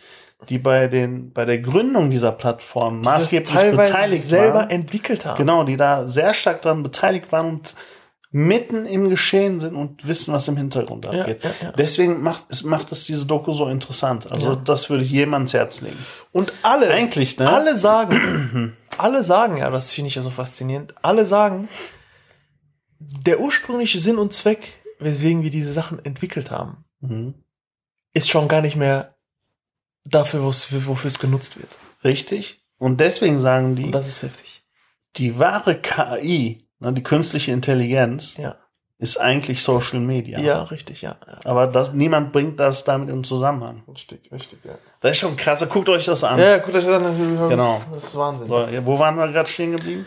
die bei den, bei der Gründung dieser Plattform maßgeblich teilweise beteiligt selber waren. entwickelt haben. Genau, die da sehr stark daran beteiligt waren und mitten im Geschehen sind und wissen, was im Hintergrund Ja, abgeht. ja, ja. Deswegen macht es, macht es diese Doku so interessant. Also, das würde ich jedem ans Herz legen. Und alle, Eigentlich, ne? alle sagen, alle sagen, ja, das finde ich ja so faszinierend, alle sagen, der ursprüngliche Sinn und Zweck, weswegen wir diese Sachen entwickelt haben, Mhm. ist schon gar nicht mehr dafür, wofür es genutzt wird. Richtig. Und deswegen sagen die, Und das ist heftig. die wahre KI, ne, die künstliche Intelligenz, Ja. ist eigentlich Social Media. Ja, richtig, ja. ja. Aber das, niemand bringt das damit im Zusammenhang. Richtig, richtig, ja. Das ist schon krass. Guckt euch das an. Ja, guckt euch das an. Genau. Das ist Wahnsinn. So, wo waren wir gerade stehen geblieben?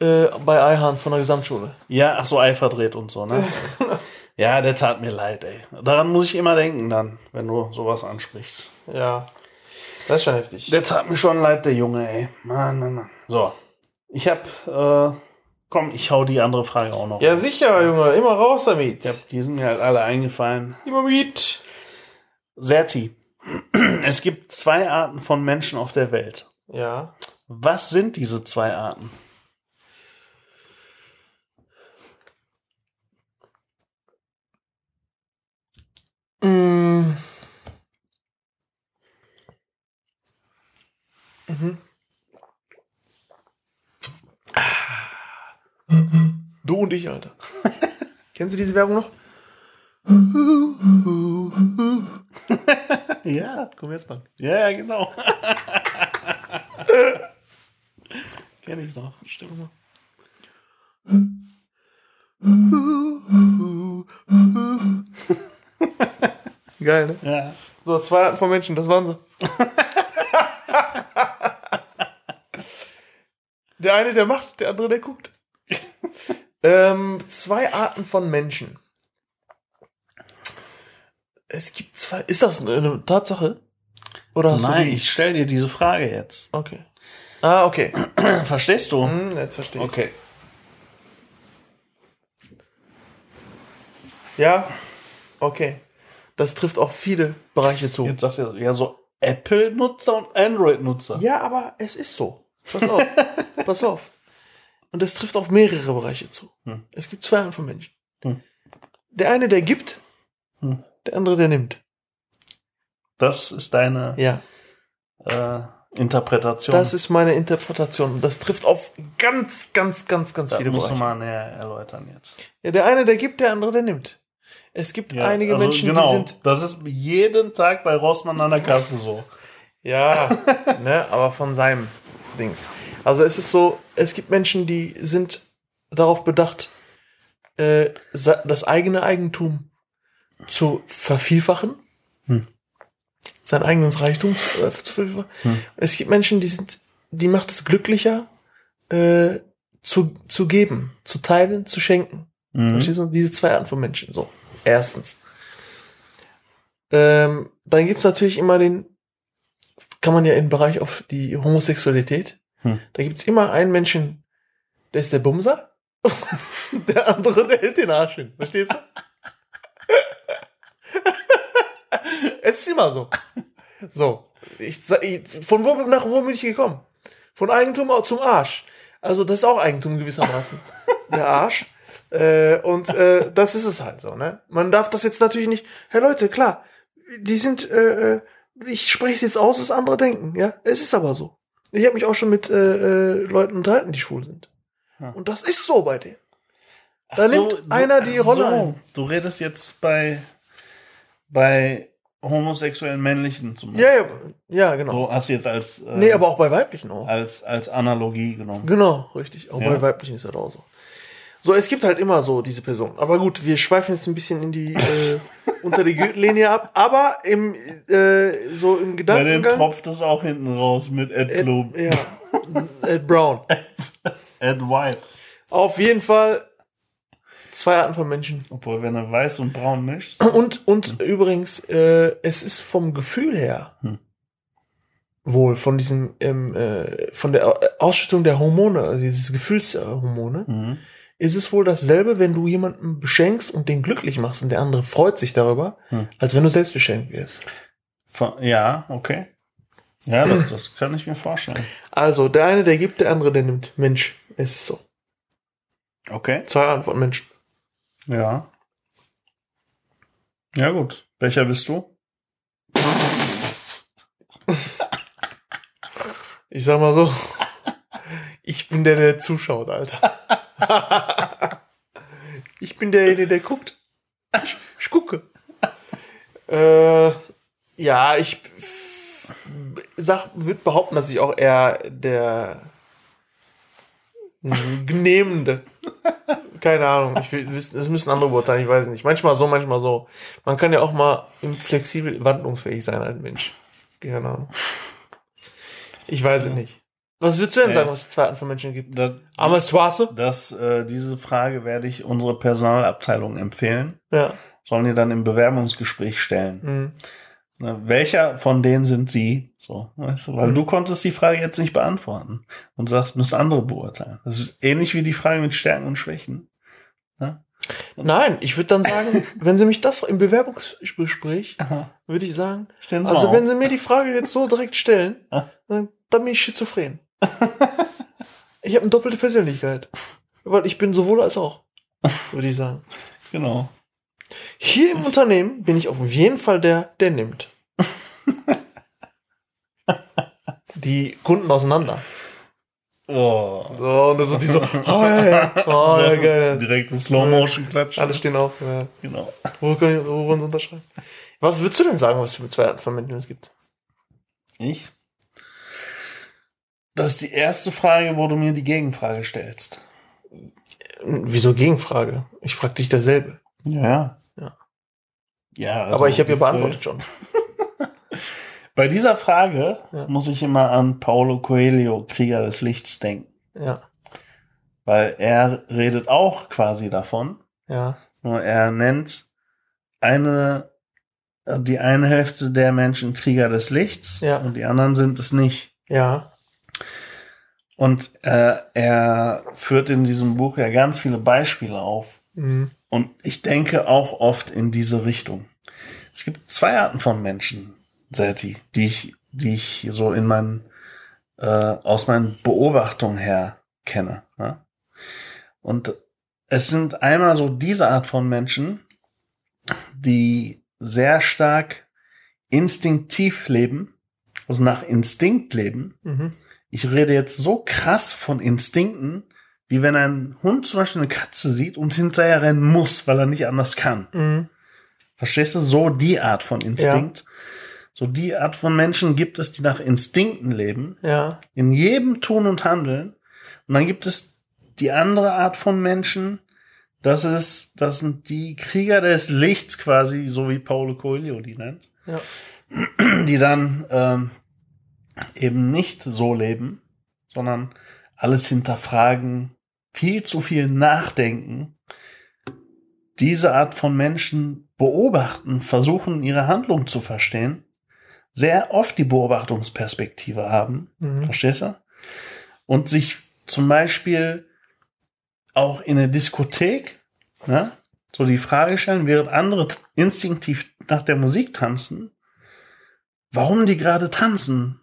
Äh, bei Eihahn von der Gesamtschule. Ja, ach so, Ei verdreht und so, ne? ja, der tat mir leid, ey. Daran muss ich immer denken dann, wenn du sowas ansprichst. Ja. Das ist schon heftig. Der tat mir schon leid, der Junge, ey. Mann, Mann, Mann. So. Ich hab, äh, komm, ich hau die andere Frage auch noch. Ja, raus. sicher, Junge. Immer raus damit. Hab, die sind mir halt alle eingefallen. Immer mit. Serti. Es gibt zwei Arten von Menschen auf der Welt. Ja. Was sind diese zwei Arten? Mhm. Du und ich, Alter. Kennst du diese Werbung noch? Ja, Commerzbank. ja, ja, genau. Kenn ich noch. Stell mal. Geil, ne? Ja. So, zwei Arten von Menschen, das waren sie. Der eine, der macht, der andere, der guckt. ähm, zwei Arten von Menschen. Es gibt zwei. Ist das eine Tatsache? Oder hast Nein, du die? ich stell dir diese Frage jetzt. Okay. Ah, okay. Verstehst du? Hm, jetzt verstehe ich. Okay. Ja, okay. Das trifft auch viele Bereiche zu. Jetzt sagt er, ja, so Apple-Nutzer und Android-Nutzer. Ja, aber es ist so. Pass auf. Pass auf. Und das trifft auf mehrere Bereiche zu. Hm. Es gibt zwei Arten von Menschen. Hm. Der eine, der gibt, Hm. der andere, der nimmt. Das ist deine Ja, äh, Interpretation. das ist meine Interpretation. Und Das trifft auf ganz, ganz, ganz, ganz das viele musst du Bereiche. mal näher erläutern jetzt. Ja, der eine, der gibt, der andere, der nimmt. Es gibt Ja, einige also Menschen, genau, die sind Das ist jeden Tag bei Rossmann an der Kasse so. Ja, ne, aber von seinem Dings. Also es ist so, es gibt Menschen, die sind darauf bedacht, äh, das eigene Eigentum zu vervielfachen. Hm. Sein eigenes Reichtum zu, äh, zu vervielfachen. Hm. Es gibt Menschen, die sind, die macht es glücklicher, äh, zu, zu geben, zu teilen, zu schenken. Mhm. Verstehst du? Diese zwei Arten von Menschen. So. Erstens. Ähm, dann gibt's natürlich immer den, kann man ja im Bereich auf die Homosexualität, Hm. da gibt's immer einen Menschen, der ist der Bumser, der andere, der hält den Arsch hin. Verstehst du? es ist immer so. So. Ich, ich, von wo nach wo bin ich gekommen? Von Eigentum zum Arsch. Also das ist auch Eigentum gewissermaßen. Der Arsch. Äh, und äh, das ist es halt so, ne? Man darf das jetzt natürlich nicht. Hey Leute, klar, die sind, äh, äh, ich spreche es jetzt aus, was andere denken, ja? Es ist aber so. Ich habe mich auch schon mit äh, äh, Leuten unterhalten, die schwul sind. Ja. Und das ist so bei denen. Ach Da nimmt einer die Rolle ein. Du redest jetzt bei, bei homosexuellen Männlichen zum Ja, ja, ja, genau. Du hast jetzt als, äh, Nee, aber auch bei weiblichen auch. als, als Analogie genommen. Genau, richtig. Auch Ja. bei weiblichen ist das auch so. So, es gibt halt immer so diese Person. Aber gut, wir schweifen jetzt ein bisschen in die äh, unter die Gürtellinie ab. Aber im äh, so im Bei dem Gedankengang. tropft es auch hinten raus mit Ed Ed, Blum. ja, Ed Brown. Ed White. Auf jeden Fall zwei Arten von Menschen. Obwohl, wenn er weiß und braun mischt. Und und übrigens, äh, es ist vom Gefühl her Hm. wohl von diesem, ähm, äh, von der Ausschüttung der Hormone, also dieses Gefühlshormone, Mhm. Ist es wohl dasselbe, wenn du jemanden beschenkst und den glücklich machst und der andere freut sich darüber, Hm. als wenn du selbst beschenkt wirst. Ja, okay. Ja, das, das kann ich mir vorstellen. Also, der eine, der gibt, der andere, der nimmt. Mensch, es ist so. Okay. Zwei Arten von Menschen. Ja. Ja, gut. Welcher bist du? Ich sag mal so, ich bin der, der zuschaut, Alter. ich bin derjenige, der guckt. Ich, ich gucke. Äh, ja, ich sag, würde behaupten, dass ich auch eher der Genehmende. Keine Ahnung. Ich will, das müssen andere beurteilen, ich weiß nicht. Manchmal so, manchmal so. Man kann ja auch mal flexibel wandlungsfähig sein als Mensch. Keine Ahnung. Ich weiß es nicht. Was würdest du denn Ja. sagen, was es zwei Arten von Menschen gibt? Das, Arme Swasse? das, äh, diese Frage werde ich unsere Personalabteilung empfehlen. Ja. Sollen die dann im Bewerbungsgespräch stellen. Mhm. Ne, Welcher von denen sind sie? So, weißt du, weil Mhm. du konntest die Frage jetzt nicht beantworten und sagst, müssen andere beurteilen. Das ist ähnlich wie die Frage mit Stärken und Schwächen. Ne? Nein, ich würde dann sagen, wenn sie mich das im Bewerbungsgespräch, würde ich sagen, also wenn sie mir die Frage jetzt so direkt stellen, dann, dann bin ich schizophren. ich habe eine doppelte Persönlichkeit. Weil ich bin sowohl als auch, würde ich sagen. Genau. Hier im Unternehmen bin ich auf jeden Fall der, der nimmt. Die Kunden auseinander. Oh. So, und das sind die so, oh ja, ja, oh ja, geil. Direkt das Slow-Motion-Klatsch. Alle stehen auf. Ja. Genau. Wo, können, wollen sie unterschreiben? Was würdest du denn sagen, was es für zwei Arten von Menschen es gibt? Ich? Das ist die erste Frage, wo du mir die Gegenfrage stellst. Wieso Gegenfrage? Ich frage dich dasselbe. Ja. Ja. Ja. also Aber ich habe ja beantwortet schon. Bei dieser Frage Ja. muss ich immer an Paulo Coelho, Krieger des Lichts, denken. Ja, Weil er redet auch quasi davon. ja, Nur er nennt eine, die eine Hälfte der Menschen Krieger des Lichts Ja. und die anderen sind es nicht. ja. Und äh, er führt in diesem Buch ja ganz viele Beispiele auf. Mhm. Und ich denke auch oft in diese Richtung. Es gibt zwei Arten von Menschen, Serti, die ich, die ich so in meinen, äh, aus meinen Beobachtungen her kenne. Ne? Und es sind einmal so diese Art von Menschen, die sehr stark instinktiv leben, also nach Instinkt leben. Mhm. Ich rede jetzt so krass von Instinkten, wie wenn ein Hund zum Beispiel eine Katze sieht und hinterher rennen muss, weil er nicht anders kann. Mhm. Verstehst du? So die Art von Instinkt. So die Art von Menschen gibt es, die nach Instinkten leben, Ja, in jedem Tun und Handeln. Und dann gibt es die andere Art von Menschen, das ist, das sind die Krieger des Lichts quasi, so wie Paulo Coelho die nennt, ja. die dann ähm, eben nicht so leben, sondern alles hinterfragen, viel zu viel nachdenken, diese Art von Menschen beobachten, versuchen ihre Handlung zu verstehen, sehr oft die Beobachtungsperspektive haben, Mhm. verstehst du? Und sich zum Beispiel auch in der Diskothek, ne, so die Frage stellen, während andere instinktiv nach der Musik tanzen, warum die gerade tanzen?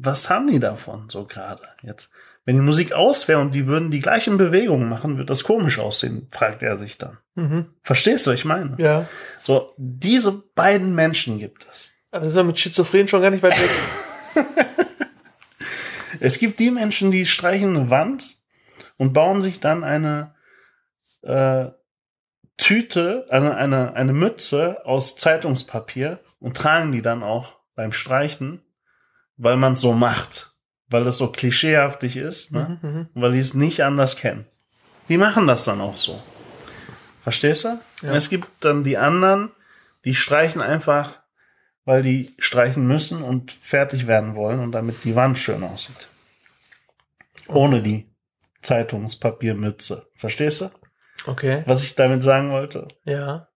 Was haben die davon so gerade jetzt? Wenn die Musik aus wäre und die würden die gleichen Bewegungen machen, wird das komisch aussehen, fragt er sich dann. Mhm. Verstehst du, was ich meine? Ja. So, diese beiden Menschen gibt es. Das ist ja mit Schizophren schon gar nicht weit weg. Es gibt die Menschen, die streichen eine Wand und bauen sich dann eine äh, Tüte, also eine, eine Mütze aus Zeitungspapier und tragen die dann auch beim Streichen, weil man es so macht. Weil das so klischeehaftig ist, ne? Mhm, mhm. Weil die es nicht anders kennen. Die machen das dann auch so. Verstehst du? Ja. Und es gibt dann die anderen, die streichen einfach, weil die streichen müssen und fertig werden wollen und damit die Wand schön aussieht. Ohne die Zeitungspapiermütze. Verstehst du, Okay. was ich damit sagen wollte? Ja.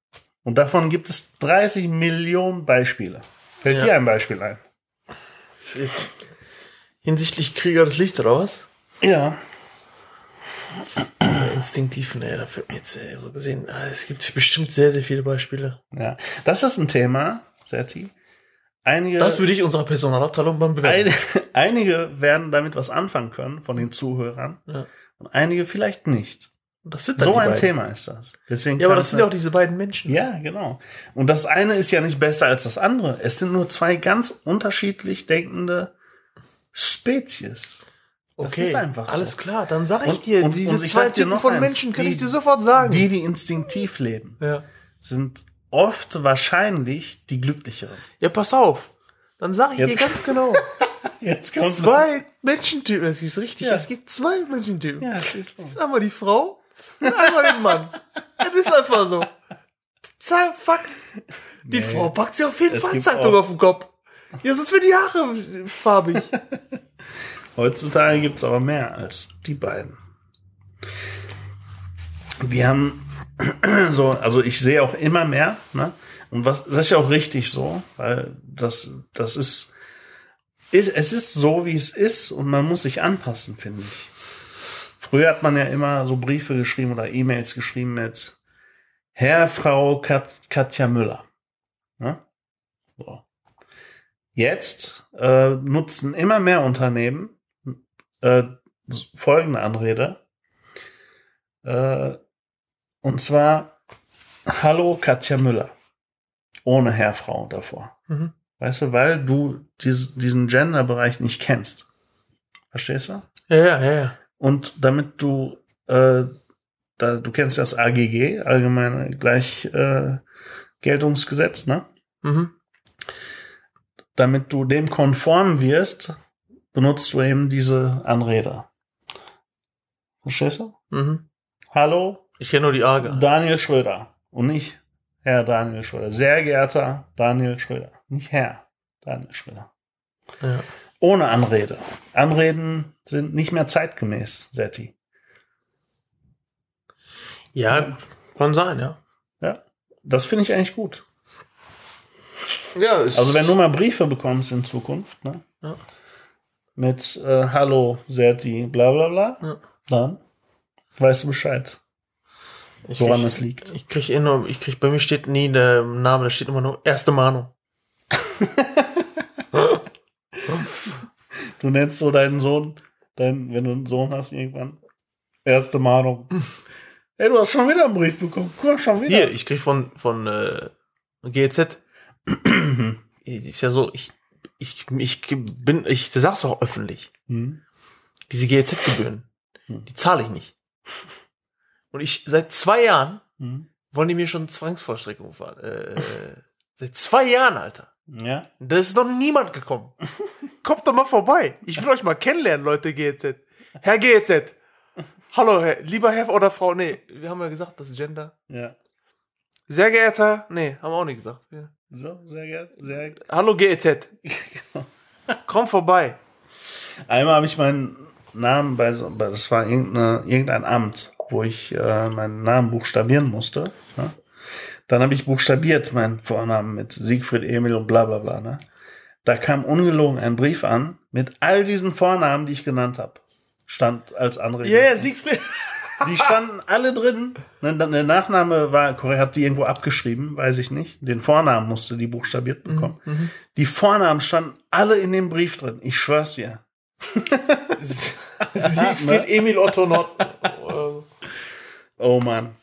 Und davon gibt es 30 Millionen Beispiele. Fällt Ja. dir ein Beispiel ein? Hinsichtlich Krieger des Lichts oder was? Ja. Instinktiv, ne, da wird mir jetzt äh, so gesehen, ah, es gibt bestimmt sehr, sehr viele Beispiele. Ja. Das ist ein Thema, Serti. Einige, Das würde ich unserer Personalabteilung mal bewerten. ein, einige werden damit was anfangen können von den Zuhörern Ja. und einige vielleicht nicht. Das sind So ein beiden. Thema ist das. Deswegen Ja, aber das es sind ja auch diese beiden Menschen. Ja, genau. Und das eine ist ja nicht besser als das andere. Es sind nur zwei ganz unterschiedlich denkende Spezies. Das ist einfach so. Alles klar, dann sag ich dir, und- diese und ich zwei Typen von eins, Menschen kann die- ich dir sofort sagen. Die, die instinktiv leben, ja. sind oft wahrscheinlich die glücklicheren. ja, pass auf. Dann sag ich Jetzt- dir ganz genau. Jetzt kommt zwei Menschentypen, das ist richtig, Ja. es gibt zwei Menschentypen. Ja, schieß los. Einmal die Frau einmal den Mann. Das ist einfach so. Fakt. Die Nee. Frau packt sich auf jeden Es Fall Zeitung auf den Kopf. Ja, sonst werden die Haare farbig. Heutzutage gibt es aber mehr als die beiden. Wir haben so, also ich sehe auch immer mehr, ne? Und was, das ist ja auch richtig so, weil das, das ist, ist, es ist so, wie es ist und man muss sich anpassen, finde ich. Früher hat man ja immer so Briefe geschrieben oder E-Mails geschrieben mit Herr, Frau Kat, Katja Müller. Ne? So. Jetzt äh, nutzen immer mehr Unternehmen äh, folgende Anrede. Äh, und zwar Hallo Katja Müller. Ohne Herr, Frau davor. Mhm. Weißt du, weil du dies, diesen Gender-Bereich nicht kennst. Verstehst du? Ja, ja, ja, ja. Und damit du, äh, da, du kennst das AGG, Allgemeine Gleichgeltungsgesetz, äh, Geltungsgesetz, ne? Mhm. damit du dem konform wirst, benutzt du eben diese Anrede. Verstehst du? Mhm. Hallo, Ich kenne nur die Arge. Daniel Schröder und nicht Herr Daniel Schröder. Sehr geehrter Daniel Schröder, nicht Herr Daniel Schröder. Ja. Ohne Anrede. Anreden sind nicht mehr zeitgemäß, Setti. ja. Kann sein, ja. Ja, das finde ich eigentlich gut. Ja, ist, Also wenn du mal Briefe bekommst in Zukunft, ne? Ja. Mit äh, Hallo, Serti, bla bla bla, Ja. dann weißt du Bescheid, ich woran krieg, es liegt. Ich krieg eh nur, ich krieg, bei mir steht nie der Name, da steht immer nur erste Mahnung. Du nennst so deinen Sohn, dein, wenn du einen Sohn hast irgendwann, erste Mahnung. Hey, du hast schon wieder einen Brief bekommen. Guck mal, schon wieder. Hier, ich krieg von, von äh, GZ. ist ja so, ich, ich, ich bin, ich sag's auch öffentlich. Hm. Diese GZ-Gebühren, Hm. die zahle ich nicht. Und ich, seit zwei Jahren Hm. wollen die mir schon Zwangsvollstreckung fahren. Äh, seit zwei Jahren, Alter. Ja. Da ist noch niemand gekommen. Kommt doch mal vorbei. Ich will euch mal kennenlernen, Leute GZ. Herr GZ. Hallo, Herr, lieber Herr oder Frau. Nee, wir haben ja gesagt, das ist Gender. Ja. Sehr geehrter. Nee, haben wir auch nicht gesagt. Ja. So, sehr gerne. Sehr Hallo GZ. Komm vorbei. Einmal habe ich meinen Namen bei so, das war irgendein Amt, wo ich äh, meinen Namen buchstabieren musste. Ne? Dann habe ich buchstabiert meinen Vornamen mit Siegfried, Emil und bla bla bla. Ne? Da kam ungelogen ein Brief an mit all diesen Vornamen, die ich genannt habe. Stand als andere. Ja, yeah, Siegfried. Die standen alle drin. Ne, Der Nachname war, Korea hat die irgendwo abgeschrieben, weiß ich nicht. Den Vornamen musste die buchstabiert bekommen. Die Vornamen standen alle in dem Brief drin. Ich schwör's dir. Siegfried Emil Otto Nord. Oh Mann.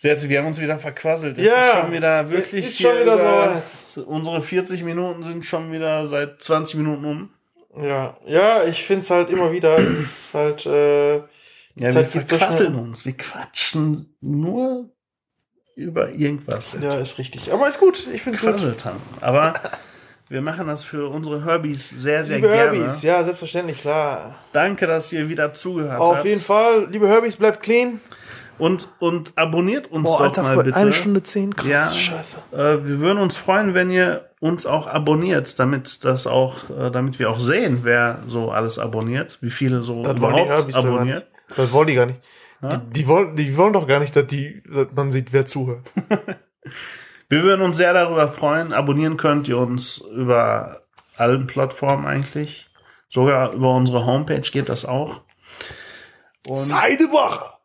Sehr, wir haben uns wieder verquasselt. Es Ja, ist schon wieder wirklich. ist schon wieder über- Unsere 40 Minuten sind schon wieder seit 20 Minuten um. Ja, ja, ich find's halt immer wieder, es ist halt, äh, Ja, wir Zeit so verquasseln schnell. uns. Wir quatschen nur über irgendwas. ja, ist richtig. Aber ist gut, ich find's gut. Quasselt haben. Aber wir machen das für unsere Herbys sehr, sehr Liebe gerne. Herbys, ja, selbstverständlich, klar. Danke, dass ihr wieder zugehört Auf habt. jeden Fall, liebe Herbys, bleibt clean. Und, und abonniert uns Boah, doch Alter, mal bitte. eine Stunde zehn, krass, Ja. scheiße. Äh, wir würden uns freuen, wenn ihr uns auch abonniert, damit das auch, äh, damit wir auch sehen, wer so alles abonniert, wie viele so Das wollen die überhaupt gar abonniert. nicht. Das wollen die gar nicht. Die, die, wollen, die wollen doch gar nicht, dass, die, dass man sieht, wer zuhört. Wir würden uns sehr darüber freuen. Abonnieren könnt ihr uns über allen Plattformen eigentlich. Sogar über unsere Homepage geht das auch. Und Seidebacher!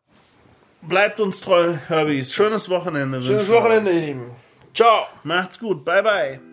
Bleibt uns treu, Herbies. Schönes Wochenende. Schönes Wochenende, ihr Lieben. Ciao! Macht's gut. Bye, bye.